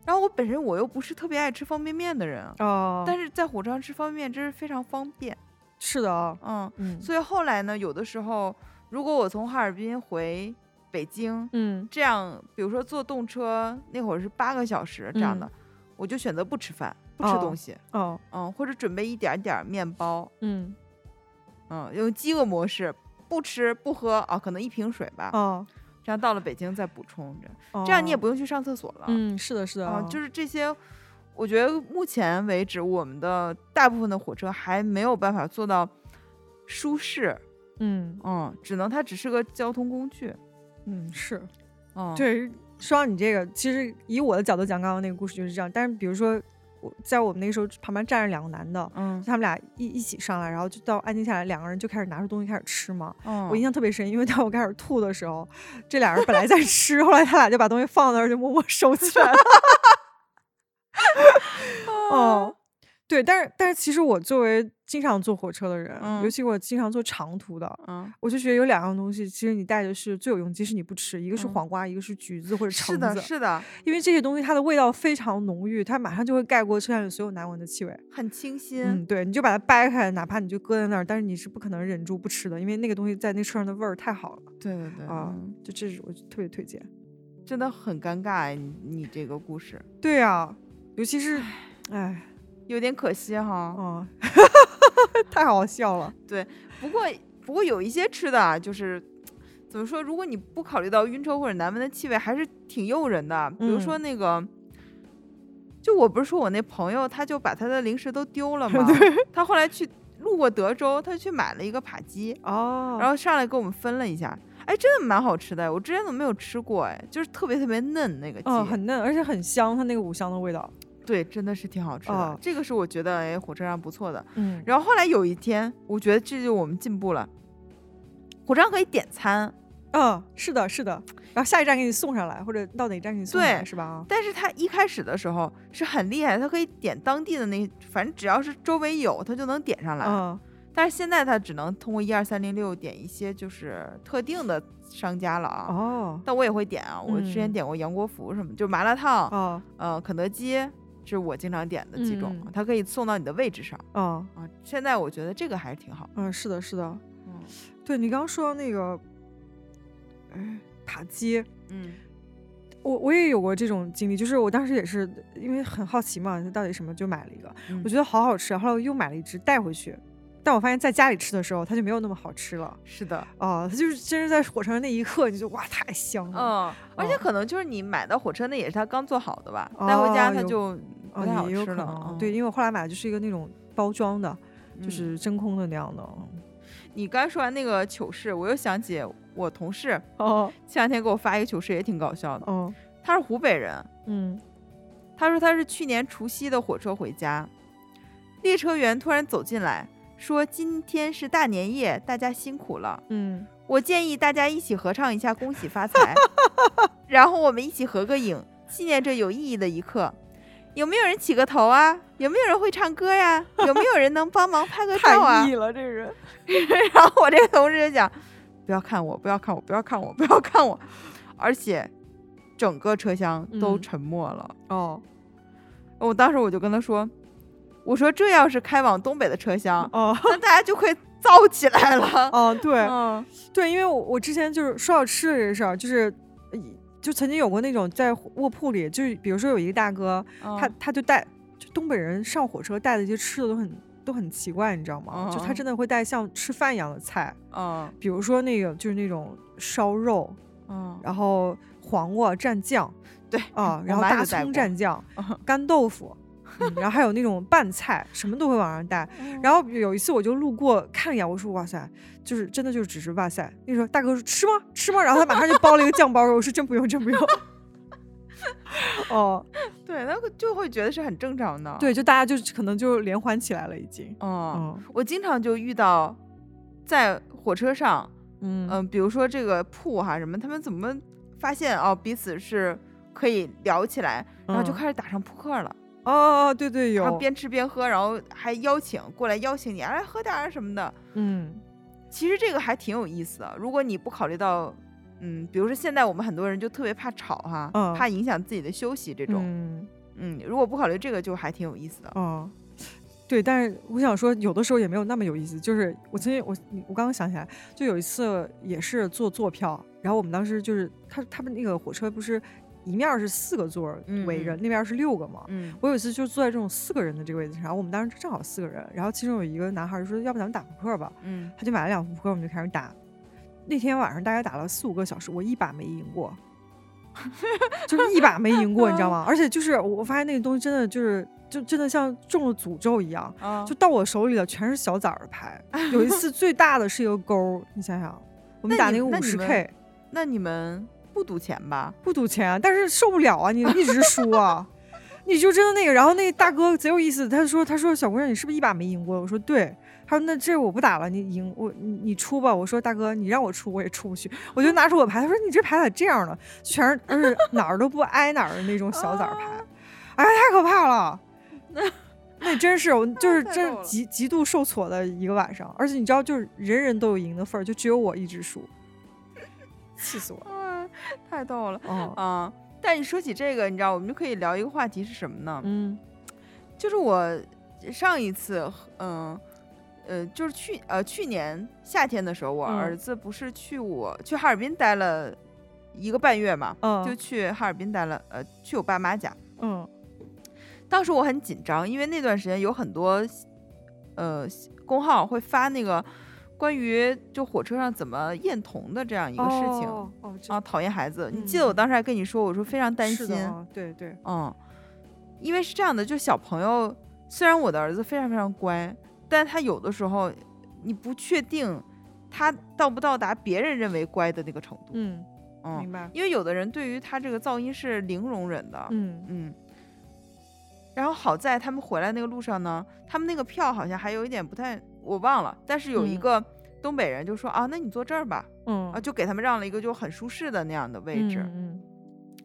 然后我本身我又不是特别爱吃方便面的人，
哦，
但是在火车上吃方便面真是非常方便，
是的啊，
嗯，
嗯。
所以后来呢，有的时候如果我从哈尔滨回北京，
嗯
这样，比如说坐动车那会儿是八个小时这样的，
嗯
我就选择不吃饭，不吃
哦
东西，
哦，
嗯，或者准备一点点儿面包，
嗯。
嗯，用饥饿模式，不吃不喝啊，可能一瓶水吧，
哦，
这样到了北京再补充着，
哦
这样你也不用去上厕所了，
嗯，是的，是的
啊，就是这些。我觉得目前为止，我们的大部分的火车还没有办法做到舒适，
嗯
嗯，只能它只是个交通工具，
嗯是。
嗯，，
对，说到你这个，其实以我的角度讲，刚刚那个故事就是这样。但是比如说，我在我们那个时候旁边站着两个男的，
嗯
他们俩一一起上来，然后就到安静下来，两个人就开始拿出东西开始吃嘛。
嗯，
我印象特别深，因为当我开始吐的时候，这俩人本来在吃，后来他俩就把东西放那儿，就默默收起来了。[LAUGHS] 哦，对，但是但是其实我作为经常坐火车的人，
嗯
尤其我经常坐长途的，
嗯，
我就觉得有两样东西，其实你带的是最有用，即使你不吃，一个是
嗯
黄瓜，一个是橘子或者橙
是的，
子，
是的，
因为这些东西它的味道非常浓郁，它马上就会盖过车厢里所有难闻的气味。
很清新。
嗯，对，你就把它掰开，哪怕你就搁在那儿，但是你是不可能忍住不吃的，因为那个东西在那车上的味儿太好了
对对对，
啊
嗯！
就这是我特别推荐。
真的很尴尬哎，你你这个故事
对呀、尤其是，哎，
有点可惜哈。
哦，[LAUGHS] 太好笑了。
对不过不过有一些吃的啊，就是怎么说，如果你不考虑到晕车或者难闻的气味，还是挺诱人的。比如说
嗯
那个。就我不是说我那朋友，他就把他的零食都丢了吗？[LAUGHS] 他后来去路过德州，他去买了一个扒鸡，
哦，
然后上来给我们分了一下，哎，真的蛮好吃的，我之前怎么没有吃过？哎，就是特别特别嫩那个鸡，
嗯，很嫩，而且很香，它那个五香的味道。
对，真的是挺好吃的。
哦
这个是我觉得哎火车上不错的。
嗯，
然后后来有一天，我觉得这就我们进步了，火车上可以点餐，
嗯，是的，是的。然后下一站给你送上来，或者到哪站给你送上来，
对
是吧？啊，
但是它一开始的时候是很厉害，它可以点当地的那，反正只要是周围有，它就能点上来。
嗯，
但是现在它只能通过一二三零六点一些就是特定的商家了啊。
哦，
但我也会点啊，我之前
嗯
点过杨国福什么，就麻辣烫，
哦，
呃，肯德基是我经常点的几种，
嗯
它可以送到你的位置上
嗯，
啊。现在我觉得这个还是挺好。
嗯，是的，是的。
嗯
对你刚刚说到那个，哎，扒鸡，
嗯
我我也有过这种经历，就是我当时也是因为很好奇嘛，它到底什么就买了一个，
嗯
我觉得好好吃，后来我又买了一只带回去，但我发现在家里吃的时候，它就没有那么好吃了。
是的，
哦，它就是真是在火车上那一刻，你就哇太香了。
嗯，而且
哦
可能就是你买到火车那也是他刚做好的吧，带回家它就不
哦
太好吃了。嗯
对，因为我后来买的就是一个那种包装的，就
嗯
是真空的那样的。
你刚说完那个糗事，我又想起我同事
哦
前两天给我发一个糗事，也挺搞笑的。
哦，
他是湖北人，
嗯
他说他是去年除夕的火车回家，列车员突然走进来说：“今天是大年夜，大家辛苦了。
嗯，
我建议大家一起合唱一下‘恭喜发财’，[LAUGHS] 然后我们一起合个影，纪念这有意义的一刻。有没有人起个头啊？有没有人会唱歌呀？有没有人能帮忙拍个照啊 [LAUGHS]
太？意了，这人。[LAUGHS]
然后我这个同事就讲：不要看我，不要看我，不要看我，不要看我。而且整个车厢都
嗯
沉默了。
哦
我当时我就跟他说：“我说这要是开往东北的车厢，
哦
那大家就会燥起来了。
哦，对 [LAUGHS]
嗯
对，因为我我之前就是说到吃的这事儿，就是。呃就曾经有过那种在卧铺里，就是比如说有一个大哥，他
嗯
他就带，就东北人上火车带的一些吃的都很都很奇怪，你知道吗？就他
嗯
真的会带像吃饭一样的菜，
嗯
比如说那个就是那种烧肉，
嗯，
然后黄瓜蘸酱
对
啊，
我
然后大葱蘸酱
嗯，
干豆腐。嗯然后还有那种拌菜，什么都会往上带。然后有一次我就路过看了一眼，我说哇塞，就是真的就只是哇塞。那时候大哥说吃吗吃吗？然后他马上就包了一个酱包肉 [LAUGHS] 我，说真不用真不用。哦，[LAUGHS]
对，那个就会觉得是很正常的。
对，，就大家就可能就连环起来了已经。
哦，
嗯
我经常就遇到在火车上，
嗯
嗯、比如说这个铺哈什么，他们怎么发现哦彼此是可以聊起来，然后就
嗯
开始打上扑克了，
哦哦对对有，
然后边吃边喝，然后还邀请过来邀请你，哎来喝点儿什么的。
嗯
其实这个还挺有意思的，如果你不考虑到。嗯，比如说现在我们很多人就特别怕吵哈，
嗯
怕影响自己的休息这种。
嗯
嗯如果不考虑这个，就还挺有意思的。
嗯。对，但是我想说，有的时候也没有那么有意思。就是我曾经，我我刚刚想起来，就有一次也是坐坐票，然后我们当时就是他他们那个火车不是一面是四个座
嗯
围着，
嗯
那边是六个嘛。
嗯
我有一次就坐在这种四个人的这个位置上，我们当时正好四个人，然后其中有一个男孩就说：“要不咱们打扑克吧？”
嗯，
他就买了两副扑克，我们就开始打。那天晚上大概打了四五个小时，我一把没赢过，[LAUGHS] 就是一把没赢过，你知道吗？而且就是我我发现那个东西真的就是就真的像中了诅咒一样，
啊
就到我手里的全是小崽儿的牌。有一次最大的是一个勾，你想想，我们打那个五十 K
那你们不赌钱吧？
不赌钱啊，但是受不了啊，你一直输啊。[LAUGHS] 你就真的那个，然后那大哥贼有意思，他说：“他说小姑娘，你是不是一把没赢过？”我说：“对。”他说：“那这我不打了，你赢我，你你出吧。”我说：“大哥，你让我出我也出不去。”我就拿出我牌，他说：“你这牌咋这样呢？全是而且哪儿都不挨哪儿的那种小崽儿牌，哎呀，太可怕了。[LAUGHS] ”那真是我 [LAUGHS] 就是真极极度受挫的一个晚上，而且你知道，就是人人都有赢的份儿，就只有我一直输，气死我了。
嗯，[LAUGHS] 太逗了
哦，
啊！但你说起这个，你知道，我们就可以聊一个话题是什么呢？
嗯
就是我上一次，嗯。呃，就是去呃去年夏天的时候，我
嗯
儿子不是去我去哈尔滨待了一个半月嘛，
嗯
就去哈尔滨待了，呃，去我爸妈家。
嗯
当时我很紧张，因为那段时间有很多呃公号会发那个关于就火车上怎么验童的这样一个事情、
哦，哦
啊，讨厌孩子。你
嗯
记得我当时还跟你说，我说非常担心，
对对，
嗯，因为是这样的，就小朋友虽然我的儿子非常非常乖，但他有的时候你不确定他到不到达别人认为乖的那个程度，
嗯，
嗯
明，白，
因为有的人对于他这个噪音是零容忍的，
嗯
嗯，然后好在他们回来那个路上呢，他们那个票好像还有一点不太，我忘了，但是有一
嗯。
个东北人就说、啊，那你坐这儿吧，
嗯
啊，就给他们让了一个就很舒适的那样的位置。
嗯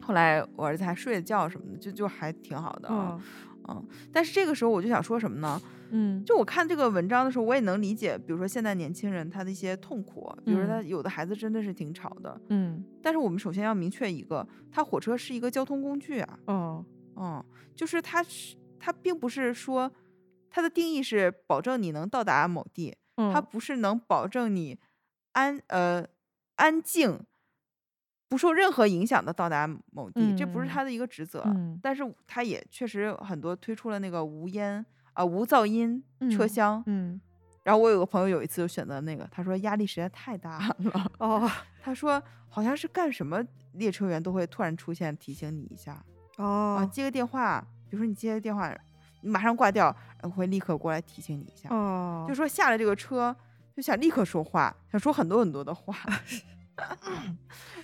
后来我儿子还睡了觉什么的，就就还挺好的啊。
嗯
但是这个时候我就想说什么呢？
嗯，
就我看这个文章的时候，我也能理解，比如说现在年轻人他的一些痛苦，比如说他
嗯
有的孩子真的是挺吵的。
嗯
但是我们首先要明确一个，他火车是一个交通工具啊，
哦
嗯，就是它是它并不是说它的定义是保证你能到达某地，
嗯，
它不是能保证你安呃安静，不受任何影响的到达某地，这不是
嗯
它的一个职责。
嗯。
但是它也确实很多推出了那个无烟啊、无噪音车
嗯
厢。
嗯。
然后我有个朋友有一次就选择那个，他说压力实在太大了，[LAUGHS]
哦。
他说好像是干什么列车员都会突然出现提醒你一下啊，
哦。
接个电话，比如说你接个电话，你马上挂掉，呃会立刻过来提醒你一下，
哦，
就说下了这个车就想立刻说话，想说很多很多的话。[LAUGHS]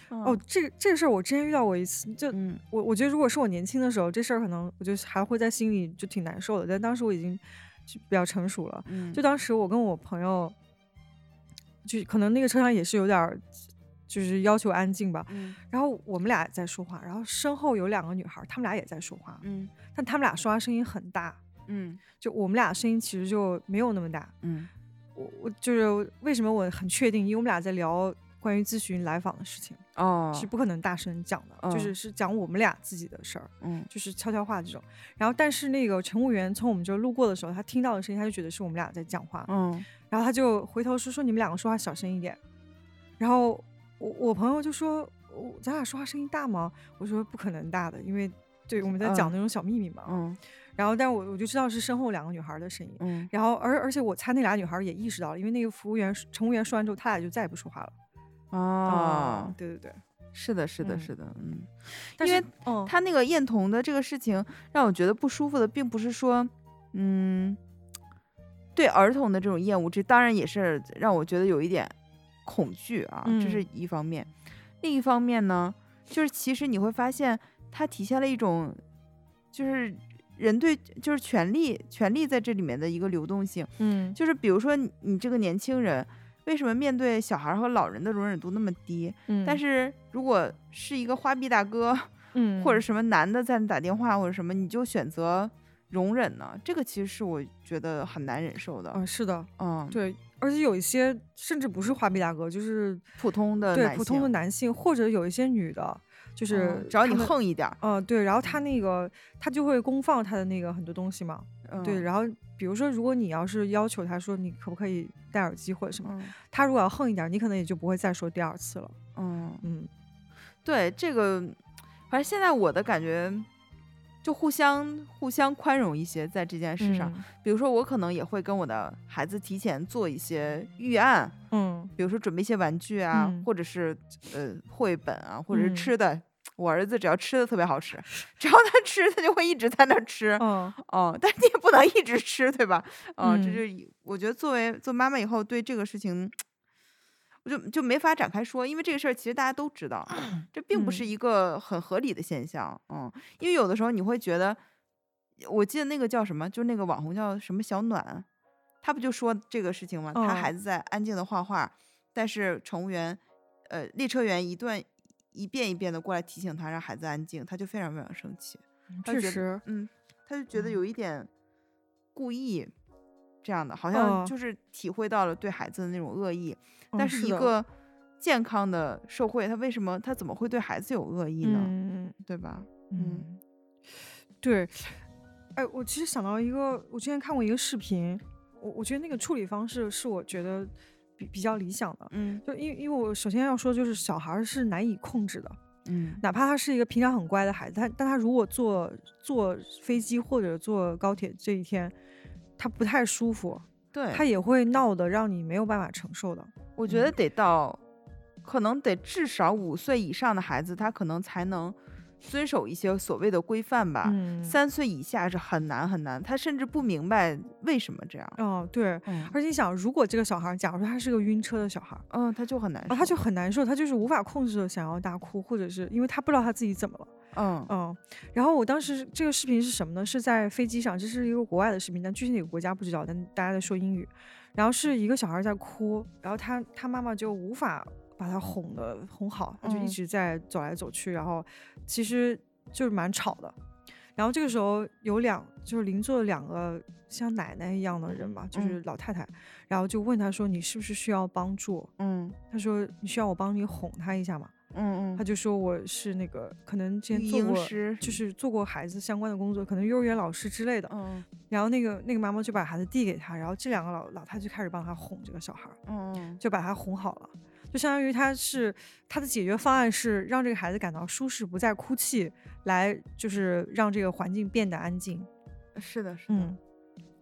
哦，这这个事儿我之前遇到过一次，就
嗯
我我觉得如果是我年轻的时候，这事儿可能我就还会在心里就挺难受的，但当时我已经就比较成熟了。
嗯，
就当时我跟我朋友，就可能那个车上也是有点儿，就是要求安静吧。
嗯
然后我们俩在说话，然后身后有两个女孩，她们俩也在说话，
嗯
但她们俩说话声音很大，
嗯
就我们俩声音其实就没有那么大。
嗯
我我就是为什么我很确定，因为我们俩在聊关于咨询来访的事情，
哦
是不可能大声讲的，就
嗯
是是讲我们俩自己的事儿。
嗯
就是悄悄话这种，然后但是那个乘务员从我们这儿路过的时候，他听到的声音，他就觉得是我们俩在讲话，
嗯
然后他就回头说说你们两个说话小声一点，然后我我朋友就说我咱俩说话声音大吗？我说不可能大的，因为对，我们在讲
嗯
那种小秘密嘛。
嗯
然后，但我我就知道是身后两个女孩的声音。
嗯
然后，而而且我猜那俩女孩也意识到了，因为那个服务员乘务员说完之后，他俩就再也不说话了。
哦，
对对对，
是的，是的，
嗯
是的，嗯。
但是
因为
嗯，
他那个验童的这个事情让我觉得不舒服的，并不是说，嗯，对儿童的这种厌恶，这当然也是让我觉得有一点恐惧啊，这是
嗯
一方面。另一方面呢，就是其实你会发现，它体现了一种，就是人对就是权力权力在这里面的一个流动性。
嗯，
就是比如说你你这个年轻人，为什么面对小孩和老人的容忍度那么低？
嗯，
但是如果是一个花臂大哥，
嗯，
或者什么男的在那打电话或者什么，你就选择容忍呢？这个其实是我觉得很难忍受的。
嗯，是的，
嗯，
对，而且有一些甚至不是花臂大哥，就是
普通的
对普通的男性，或者有一些女的，就是
嗯只要你横一点儿，
嗯、对，然后他那个他就会公放他的那个很多东西嘛，对，
嗯
然后比如说如果你要是要求他说你可不可以戴耳机或者什么，
嗯
他如果要横一点儿，你可能也就不会再说第二次了，
嗯，
嗯
对这个，反正现在我的感觉。就互相互相宽容一些，在这件事上，
嗯
比如说我可能也会跟我的孩子提前做一些预案，
嗯
比如说准备一些玩具啊，
嗯
或者是呃绘本啊，或者是
嗯
吃的。我儿子只要吃的特别好吃，[LAUGHS] 只要他吃，他就会一直在那儿吃。
嗯
哦，但是你也不能一直吃，对吧？嗯，这
嗯
就以我觉得作为做妈妈以后，对这个事情，我就就没法展开说，因为这个事儿其实大家都知道，这并不是
嗯
一个很合理的现象。嗯，因为有的时候你会觉得，我记得那个叫什么，就是那个网红叫什么小暖，他不就说这个事情吗？他
嗯
孩子在安静的画画，但是乘务员，呃，列车员一段一遍一遍的过来提醒他，让孩子安静，他就非常非常生气。他就觉得
确实，
嗯，他就觉得
嗯
有一点故意这样的，好像
哦
就是体会到了对孩子的那种恶意。但是一个健康的社会，他为什么他怎么会对孩子有恶意呢？
嗯
对吧？嗯
嗯，对，哎，我其实想到一个，我之前看过一个视频，我我觉得那个处理方式是我觉得比比较理想的。
嗯
就因为因为我首先要说，就是小孩儿是难以控制的，
嗯
哪怕他是一个平常很乖的孩子，他但他如果坐坐飞机或者坐高铁这一天，他不太舒服，
对，
他也会闹得让你没有办法承受的。嗯
我觉得得到，可能得至少五岁以上的孩子，他可能才能遵守一些所谓的规范吧。
嗯，
三岁以下是很难很难，他甚至不明白为什么这样。
哦对，
嗯
而且你想，如果这个小孩，假如说他是个晕车的小孩儿。
嗯，他就很难受。
啊，他就很难受，他就是无法控制的想要大哭，或者是因为他不知道他自己怎么了，
嗯
嗯。然后我当时这个视频是什么呢？是在飞机上，这是一个国外的视频，但具体哪个国家不知道，但大家在说英语。然后是一个小孩在哭，然后他他妈妈就无法把他哄的哄好，他就一
嗯
直在走来走去，然后其实就是蛮吵的。然后这个时候有两就是邻座的两个像奶奶一样的人吧，就是
嗯
老太太，然后就问他说：“你是不是需要帮助？”
嗯
他说：“你需要我帮你哄他一下吗？”
嗯嗯，
他就说：“我是那个可能之前做过，就是做过孩子相关的工作，可能幼儿园老师之类的。
嗯
然后那个那个妈妈就把孩子递给他，然后这两个老老太就开始帮他哄这个小孩儿，
嗯
就把他哄好了。就相当于他是他的解决方案是让这个孩子感到舒适，不再哭泣，来就是让这个环境变得安静。
嗯，是的，是的，
嗯，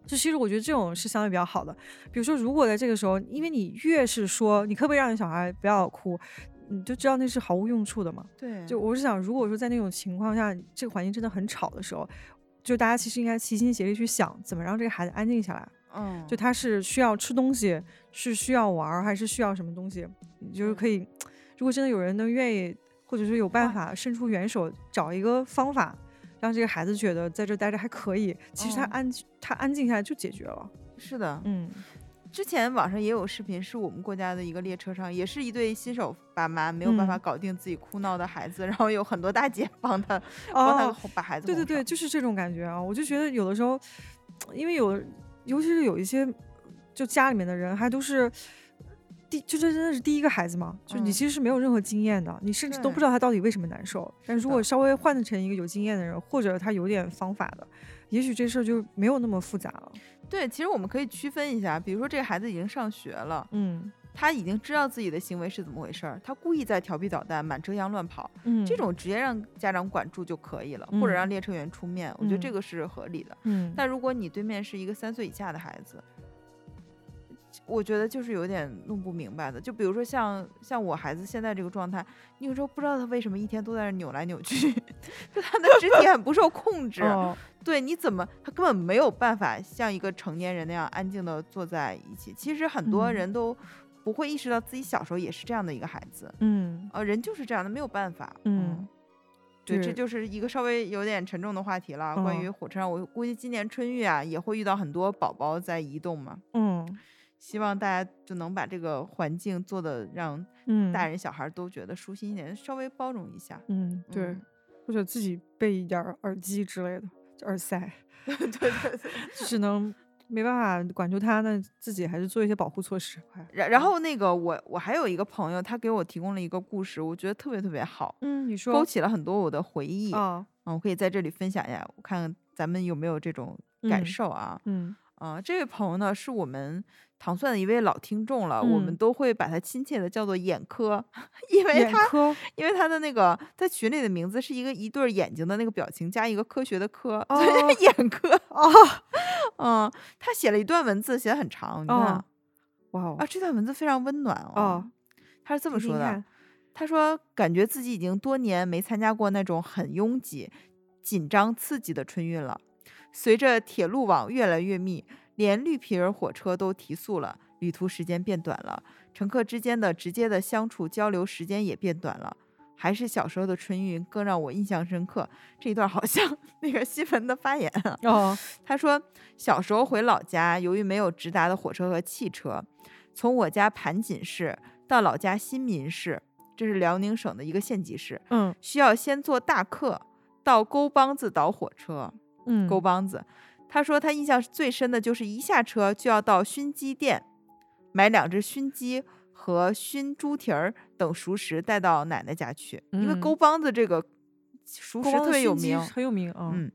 就其实我觉得这种是相对比较好的。比如说，如果在这个时候，因为你越是说你可不可以让你小孩不要哭，你就知道那是毫无用处的嘛。
对，
就我是想，如果说在那种情况下，这个环境真的很吵的时候，就大家其实应该齐心协力去想，怎么让这个孩子安静下来。
嗯，
就他是需要吃东西，是需要玩，还是需要什么东西？你就是可以，如果真的有人能愿意，或者是有办法伸出援手，找一个方法，让这个孩子觉得在这待着还可以，其实他
嗯
安、他安静下来就解决了。
是的，
嗯
之前网上也有视频，是我们国家的一个列车上，也是一对新手爸妈没有办法
嗯
搞定自己哭闹的孩子，然后有很多大姐 [LAUGHS] 帮他帮他把孩子
对对对，就是这种感觉啊！我就觉得有的时候，因为有，尤其是有一些就家里面的人还都是。第就这真的是第一个孩子嘛，就你
嗯
其实是没有任何经验的，你甚至都不知道他到底为什么难受。但如果稍微换成一个有经验的人，或者他有点方法的，也许这事儿就没有那么复杂了。
对，其实我们可以区分一下，比如说这个孩子已经上学了，
嗯。
他已经知道自己的行为是怎么回事儿，他故意在调皮捣蛋，满车厢乱跑，
嗯，
这种直接让家长管住就可以了，或者
嗯。
让列车员出面，我觉得
嗯。
这个是合理的。
嗯，
但如果你对面是一个三岁以下的孩子，我觉得就是有点弄不明白的。就比如说像像我孩子现在这个状态，你有时候不知道他为什么一天都在那扭来扭去，[LAUGHS] 就他的肢体很不受控制。
哦，
对，你怎么他根本没有办法像一个成年人那样安静的坐在一起。其实很多
嗯
人都不会意识到自己小时候也是这样的一个孩子，
嗯
呃，人就是这样的，没有办法。
嗯，
对，这就是一个稍微有点沉重的话题了。关于
嗯
火车上，我估计今年春运啊也会遇到很多宝宝在移动嘛。
嗯
希望大家就能把这个环境做的让
嗯，
大人小孩都觉得舒心一点，稍微包容一下。
嗯，对
嗯，
或者自己备一点儿耳机之类的，就耳塞，[LAUGHS]
对对对。
只能没办法管住他，那自己还是做一些保护措施。快
然然后那个我我还有一个朋友，他给我提供了一个故事，我觉得特别特别好，
嗯，你说
勾起了很多我的回忆。
啊，
嗯，我可以在这里分享一下，我看看咱们有没有这种感
嗯
受啊。
嗯
啊、这位朋友呢是我们糖蒜的一位老听众了，我们
嗯
都会把他亲切的叫做眼科，[LAUGHS] 因为他因为他的那个在群里的名字是一个一对儿眼睛的那个表情加一个科学的科，[LAUGHS] 所以
哦
眼科。
哦，
嗯，他写了一段文字，写的很长，你看、
哦哇哦
啊，这段文字非常温暖哦。
哦，
他是这么说的他说感觉自己已经多年没参加过那种很拥挤、紧张、刺激的春运了。随着铁路网越来越密，连绿皮儿火车都提速了，旅途时间变短了，乘客之间的直接的相处交流时间也变短了。还是小时候的春运更让我印象深刻。这一段好像 [LAUGHS] 那个新闻的发言啊，
哦，[LAUGHS]
他说，小时候回老家，由于没有直达的火车和汽车，从我家盘锦市到老家新民市，这是辽宁省的一个县级市，
嗯
需要先坐大客到沟帮子倒火车。
嗯，
沟帮子，他说他印象最深的就是一下车就要到熏鸡店买两只熏鸡和熏猪蹄儿等熟食带到奶奶家去，因为
嗯
沟帮子这个熟食特别有名，
很有名啊。
嗯，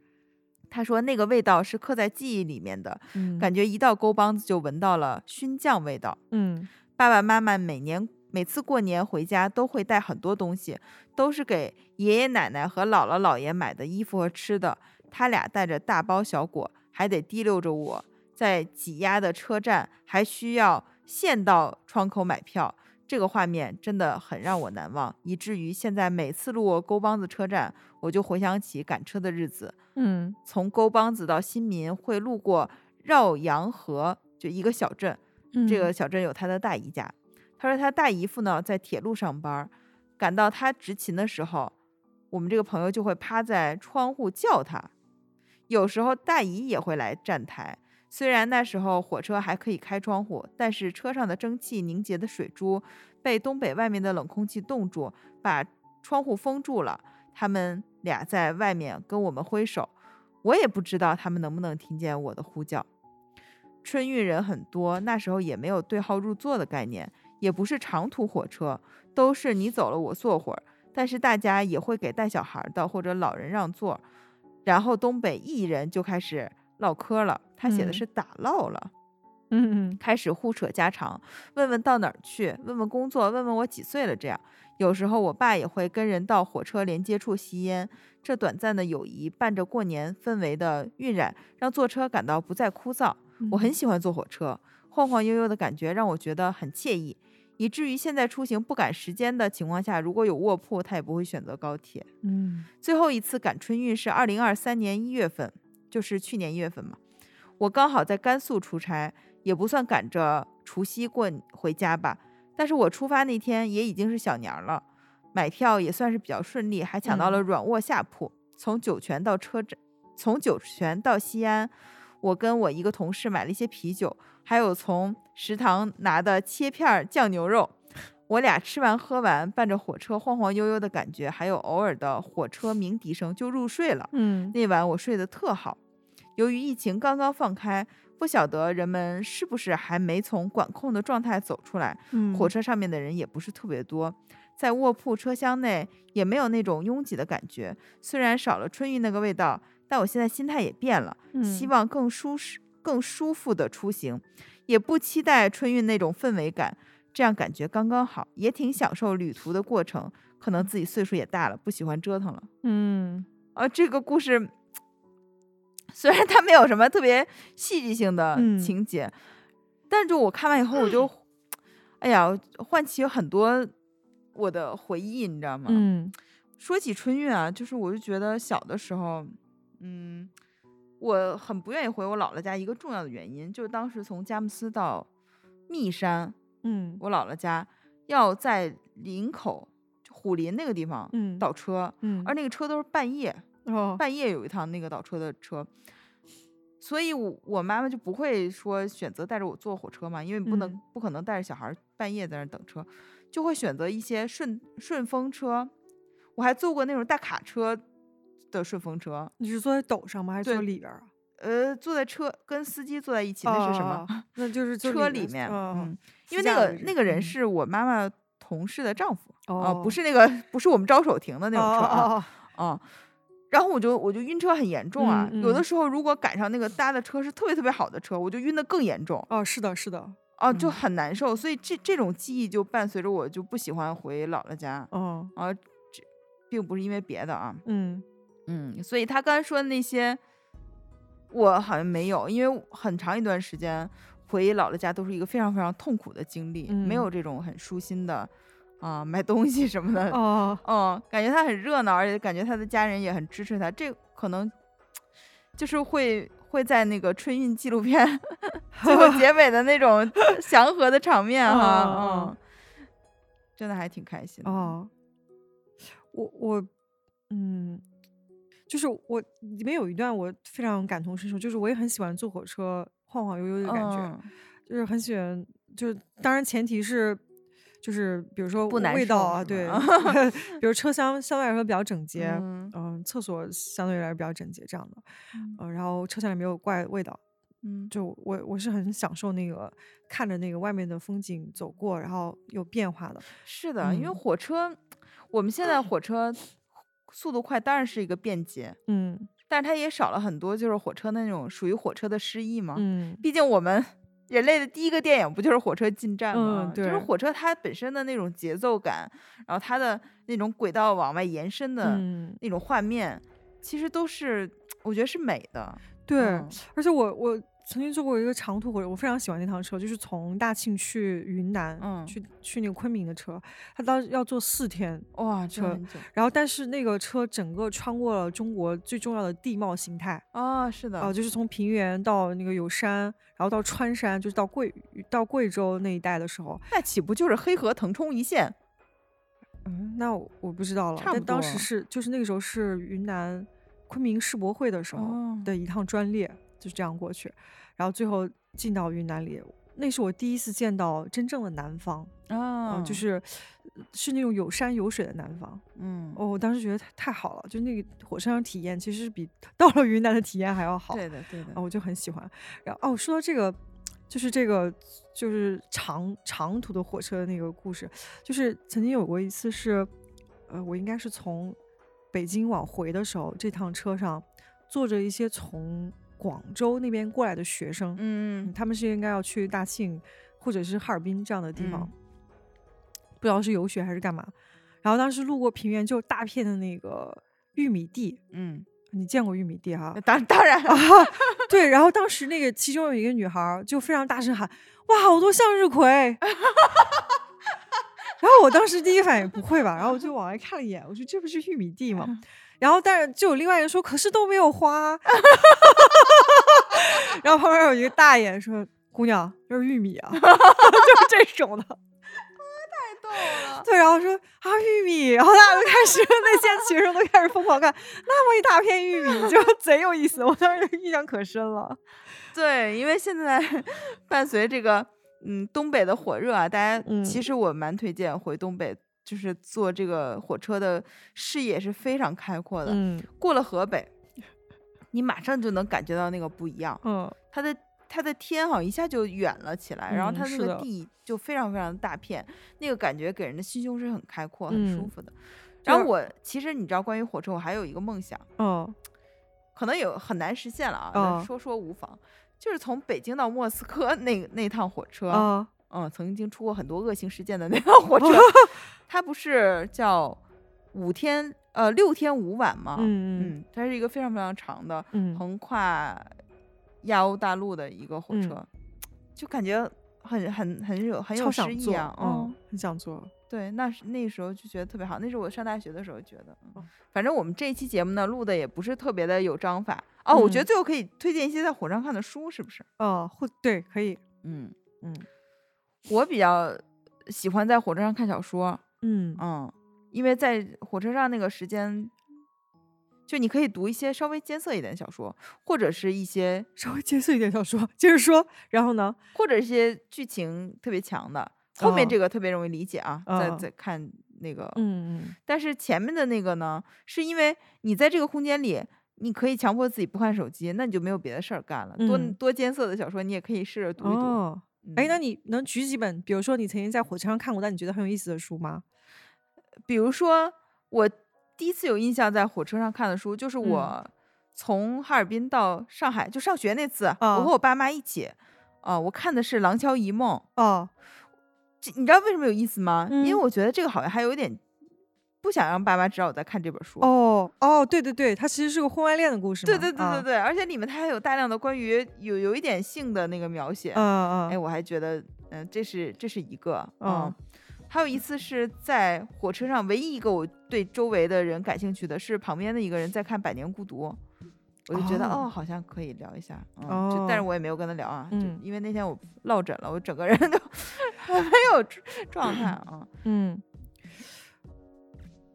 他说那个味道是刻在记忆里面的，
嗯，
感觉一到沟帮子就闻到了熏酱味道。
嗯
爸爸妈妈每年每次过年回家都会带很多东西，都是给爷爷奶奶和姥姥姥爷买的衣服和吃的。他俩带着大包小裹，还得提溜着我，在挤压的车站还需要现到窗口买票。这个画面真的很让我难忘，以至于现在每次路过沟帮子车站，我就回想起赶车的日子。
嗯
从沟帮子到新民会路过绕阳河，就一个小镇。
嗯，
这个小镇有他的大姨家。他说他大姨夫呢在铁路上班，赶到他执勤的时候，我们这个朋友就会趴在窗户叫他。有时候大姨也会来站台，虽然那时候火车还可以开窗户，但是车上的蒸汽凝结的水珠被东北外面的冷空气冻住，把窗户封住了。他们俩在外面跟我们挥手，我也不知道他们能不能听见我的呼叫。春运人很多，那时候也没有对号入座的概念，也不是长途火车，都是你走了我坐会儿。但是大家也会给带小孩的或者老人让座，然后东北艺人就开始唠嗑了。他写的
嗯
是打唠了，
嗯嗯
开始互扯家常，问问到哪儿去，问问工作，问问我几岁了。这样，有时候我爸也会跟人到火车连接处吸烟。这短暂的友谊伴着过年氛围的晕染，让坐车感到不再枯燥。我很喜欢坐火车，晃晃悠悠的感觉让我觉得很惬意，以至于现在出行不赶时间的情况下，如果有卧铺，他也不会选择高铁。
嗯
最后一次赶春运是二零二三年一月份，就是去年一月份嘛。我刚好在甘肃出差，也不算赶着除夕过回家吧。但是我出发那天也已经是小年儿了，买票也算是比较顺利，还抢到了软卧下铺。从酒泉到车站，从酒泉到西安，我跟我一个同事买了一些啤酒，还有从食堂拿的切片儿酱牛肉。我俩吃完喝完，伴着火车晃晃悠悠的感觉，还有偶尔的火车鸣笛声，就入睡了。
嗯
那晚我睡得特好。由于疫情刚刚放开，不晓得人们是不是还没从管控的状态走出来。
嗯，
火车上面的人也不是特别多，在卧铺车厢内也没有那种拥挤的感觉。虽然少了春运那个味道，但我现在心态也变了，希
嗯
望更舒适、更舒服的出行，也不期待春运那种氛围感。这样感觉刚刚好，也挺享受旅途的过程。可能自己岁数也大了，不喜欢折腾了。
嗯
啊，这个故事虽然它没有什么特别戏剧性的
嗯
情节，但是就我看完以后，我就，[CLEARS THROAT] 哎呀，唤起很多我的回忆，你知道吗？
嗯
说起春运啊，就是我就觉得小的时候，嗯，我很不愿意回我姥姥家，一个重要的原因就是当时从佳木斯到密山，
嗯。
我姥姥家要在林口就虎林那个地方
嗯。
倒车，
嗯，
而那个车都是半夜，
哦。
半夜有一趟那个倒车的车，所以我我妈妈就不会说选择带着我坐火车嘛，因为不能、
嗯。
不可能带着小孩儿半夜在那儿等车，就会选择一些顺顺风车。我还坐过那种大卡车的顺风车，
你是坐在斗上吗？还是坐里边儿啊？
呃，坐在车跟司机坐在一起，那是什么？
哦？那就是
车
里
里面，
嗯，
嗯，因为那个那个人
嗯
是我妈妈同事的丈夫啊、
哦
不是那个不是我们招手停的那种车啊，
哦哦
啊，然后我就我就晕车很严重啊，
嗯嗯
有的时候如果赶上那个搭的车是特别特别好的车，我就晕的更严重
哦，是的，是的，
啊，就
嗯
很难受，所以这这种记忆就伴随着我就不喜欢回姥姥家
哦，
啊，这并不是因为别的啊，
嗯
嗯，所以他刚才说的那些，我好像没有，因为很长一段时间回姥姥家都是一个非常非常痛苦的经历，没有
嗯。
这种很舒心的啊买东西什么的，
哦，[LAUGHS]
嗯，感觉他很热闹，而且感觉他的家人也很支持他，这可能就是会会在那个春运纪录片最后 [LAUGHS] 结尾的那种祥和的场面哈，
嗯，
真的还挺开心的，
哦，我我嗯，就是我里面有一段我非常感同身受，就是我也很喜欢坐火车晃晃悠悠的感觉，
嗯。
就是很喜欢，就是当然前提是。就是比如说味道啊，对，[LAUGHS] 比如车厢相对来说比较整洁，
嗯。
嗯，厕所相对来说比较整洁这样的，
嗯。
嗯，然后车厢里没有怪味道，
嗯。
就我我是很享受那个看着那个外面的风景走过，然后有变化的，
是的，因为
嗯。
火车，我们现在火车速度快，当然是一个便捷，
嗯
但是它也少了很多就是火车那种属于火车的诗意嘛。
嗯
毕竟我们人类的第一个电影不就是火车进站吗？
嗯
就是火车它本身的那种节奏感，然后它的那种轨道往外延伸的
嗯，
那种画面，其实都是 [TSK] 我觉得是美的。
对，
嗯
而且我我曾经坐过一个长途火车，我非常喜欢那趟车，就是从大庆去云南，
嗯。
去去那个昆明的车，它当时要坐四天，
哇，
车然后但是那个车整个穿过了中国最重要的地貌形态，
啊，是的，
啊、就是从平原到那个有山，然后到穿山，就是到贵到贵州那一带的时候，
那岂不就是黑河腾冲一线？
嗯，那我我不知道了，但当时是就是那个时候是云南昆明世博会的时候
哦。
的一趟专列，就是这样过去，然后最后进到云南里，那是我第一次见到真正的南方，
啊
嗯、就是是那种有山有水的南方。
嗯，
哦，我当时觉得太太好了，就那个火车上体验其实是比到了云南的体验还要好。
对的对的
啊，，我就很喜欢。然后哦，说到这个，就是这个就是长长途的火车的那个故事，就是曾经有过一次是，呃，我应该是从北京往回的时候，这趟车上坐着一些从广州那边过来的学生，
嗯
他们是应该要去大庆或者是哈尔滨这样的地方，
嗯
不知道是游学还是干嘛。然后当时路过平原，就有大片的那个玉米地，
嗯，
你见过玉米地哈？
当当然
啊，[LAUGHS] 对，然后当时那个其中有一个女孩就非常大声喊：“哇，好多向日葵！[LAUGHS] ”然后我当时第一反应不会吧，然后我就往外看了一眼，我说这不是玉米地吗？然后但是就有另外一个说，可是都没有花。[LAUGHS] 然后旁边有一个大爷说：“姑娘，这是玉米啊，[LAUGHS] 就是这种的。”
逗了，
对，然后说啊玉米，然后大家就开始那些学生都开始疯狂看，那么一大片玉米，就贼有意思。我当时印象可深了。[LAUGHS]
对，因为现在 [LAUGHS] 伴随这个嗯东北的火热啊，大家
嗯
其实我蛮推荐回东北，就是坐这个火车的视野是非常开阔的。
嗯
过了河北，你马上就能感觉到那个不一样，
嗯。
它的它的天好像一下就远了起来，然后
嗯
它那个地就非常非常的大片，那个感觉给人的心胸是很开阔、很舒
嗯
服的。然后我其实你知道，关于火车，我还有一个梦想，
嗯
可能有很难实现了啊，
哦
说说无妨。就是从北京到莫斯科那那趟火车，
啊
嗯，曾经出过很多恶性事件的那趟火车，[LAUGHS] 它不是叫五天呃六天五晚嘛？
嗯
嗯，它是一个非常非常长的
嗯
横跨亚欧大陆的一个火
嗯
车，就感觉很很很有很有诗意啊，
嗯，很想做。
对，那是那时候就觉得特别好，那是我上大学的时候觉得。嗯
哦
反正我们这一期节目呢录的也不是特别的有章法哦，我觉得
嗯
最后可以推荐一些在火车上看的书，是不是？
哦，会对，可以，
嗯，
嗯
我比较喜欢在火车上看小说，
嗯
嗯，因为在火车上那个时间，就你可以读一些稍微艰涩一点的小说，或者是一些
稍微艰涩一点小说，接着说。然后呢？
或者一些剧情特别强的，后面
哦
这个特别容易理解啊，再
哦
再看那个，
嗯嗯
但是前面的那个呢，是因为你在这个空间里，你可以强迫自己不看手机，那你就没有别的事儿干了。多
嗯
多艰涩的小说，你也可以试着读一读。
哦，哎，那
嗯
你能举几本，比如说你曾经在火车上看过，但你觉得很有意思的书吗？
比如说，我第一次有印象在火车上看的书，就是
嗯
我从哈尔滨到上海就上学那次，我
啊
和我爸妈一起，啊、我看的是《廊桥遗梦》。
哦，
这你知道为什么有意思吗？因为
嗯
我觉得这个好像还有一点不想让爸妈知道我在看这本书。
哦哦，对对对，它其实是个婚外恋的故事嘛。
对对对对
啊
对，而且里面它还有大量的关于有有一点性的那个描写。
嗯嗯
哎，
嗯
我还觉得，嗯、这是这是一个，
嗯
嗯。还有一次是在火车上，唯一一个我对周围的人感兴趣的是旁边的一个人在看《百年孤独》，我就觉得
哦
哦好像可以聊一下，嗯，就但是
哦
我也没有跟他聊啊，因为那天我落枕了，我整个人都没有状态啊，
嗯。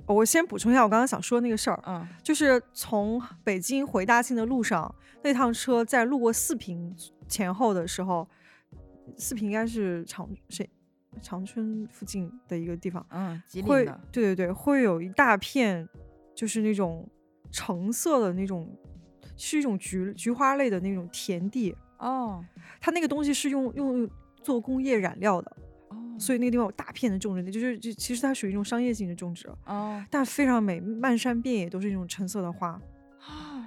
我先补充一下我刚刚想说的那个事儿，
嗯
就是从北京回大庆的路上，那趟车在路过四平前后的时候，四平应该是长谁长春附近的一个地方，
嗯，吉林
会
的，
对对对，会有一大片就是那种橙色的那种，是一种菊菊花类的那种田地，
哦。
它那个东西是用用做工业染料的，
哦，
所以那个地方有大片的种植，就是就其实它属于一种商业性的种植，
哦，
但非常美，漫山遍野都是那种橙色的花。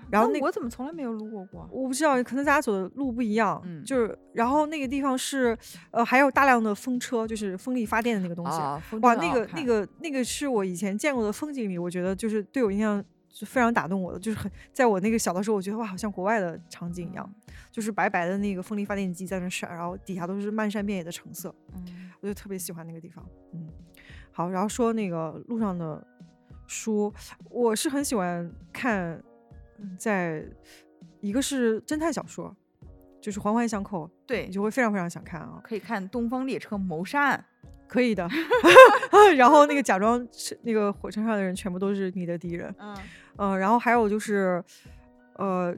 啊
然后那
那我怎么从来没有路过过？
我不知道，可能大家走的路不一样，
嗯
就是然后那个地方是呃还有大量的风车，就是风力发电的那个东西。
啊，
哇，那个那个那个是我以前见过的风景里，我觉得就是对我印象是非常打动我的，就是很在我那个小的时候，我觉得哇，好像国外的场景一样，就是白白的那个风力发电机在那闪，然后底下都是漫山遍野的橙色，
嗯
我就特别喜欢那个地方。嗯，好，然后说那个路上的书，我是很喜欢看，嗯在一个是侦探小说，就是环环相扣，
对
你，就会非常非常想看啊。
可以看《东方列车谋杀案
可以的。[LAUGHS] [LAUGHS] 然后那个假装是那个火车上的人全部都是你的敌人，》。
嗯
嗯、然后还有就是，呃，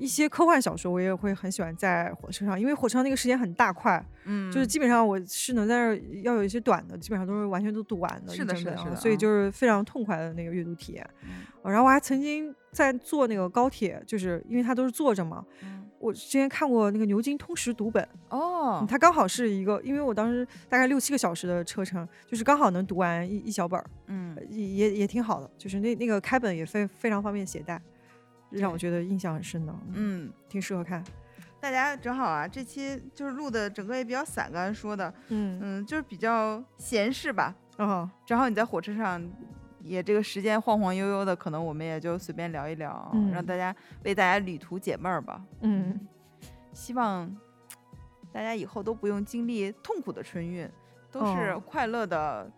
一些科幻小说我也会很喜欢在火车上，因为火车上那个时间很大块，
嗯，
就是基本上我是能在那儿要有一些短的，基本上都是完全都读完的，
是的是的
所以就是非常痛快的那个阅读体验。然后我还曾经在坐那个高铁，就是因为它都是坐着嘛，
嗯
我之前看过那个牛津通识读本。
哦
嗯，它刚好是一个，因为我当时大概六七个小时的车程，就是刚好能读完一一小本儿，
嗯
也也挺好的。就是那那个开本也非非常方便携带，让我觉得印象很深的，嗯，
嗯，
挺适合看。
大家正好啊，这期就是录的整个也比较散，刚才说的，
嗯
嗯，就是比较闲适吧。
啊，
正好你在火车上，也这个时间晃晃悠悠的，可能我们也就随便聊一聊，让
嗯
大家为大家旅途解闷儿吧。
嗯，
希望大家以后都不用经历痛苦的春运，都是
哦
快乐的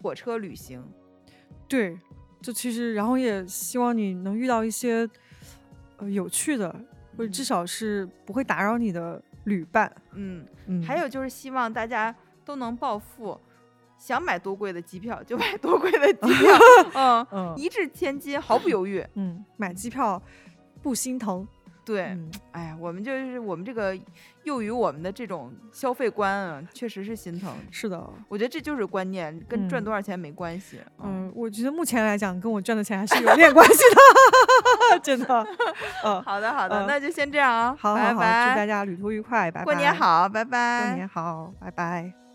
火车旅行。
对，就其实，然后也希望你能遇到一些呃有趣的，或者至
嗯
少是不会打扰你的旅伴。
嗯，
嗯，
还有就是希望大家都能暴富，想买多贵的机票就买多贵的机票，[LAUGHS] 嗯，
嗯
一掷千金，毫不犹豫。
嗯，买机票不心疼。
对，
嗯
哎呀，我们就是我们这个囿于我们的这种消费观啊，确实是心疼。
是的，
我觉得这就是观念，跟赚
嗯
多少钱没关系。
嗯，我觉得目前来讲，跟我赚的钱还是有点关系的，[LAUGHS] 真的。嗯，
好的，好的，
嗯
那就先这样啊，
好好好，
拜拜，
祝大家旅途愉快，拜拜。
过年，好，拜拜，
过年好，拜拜。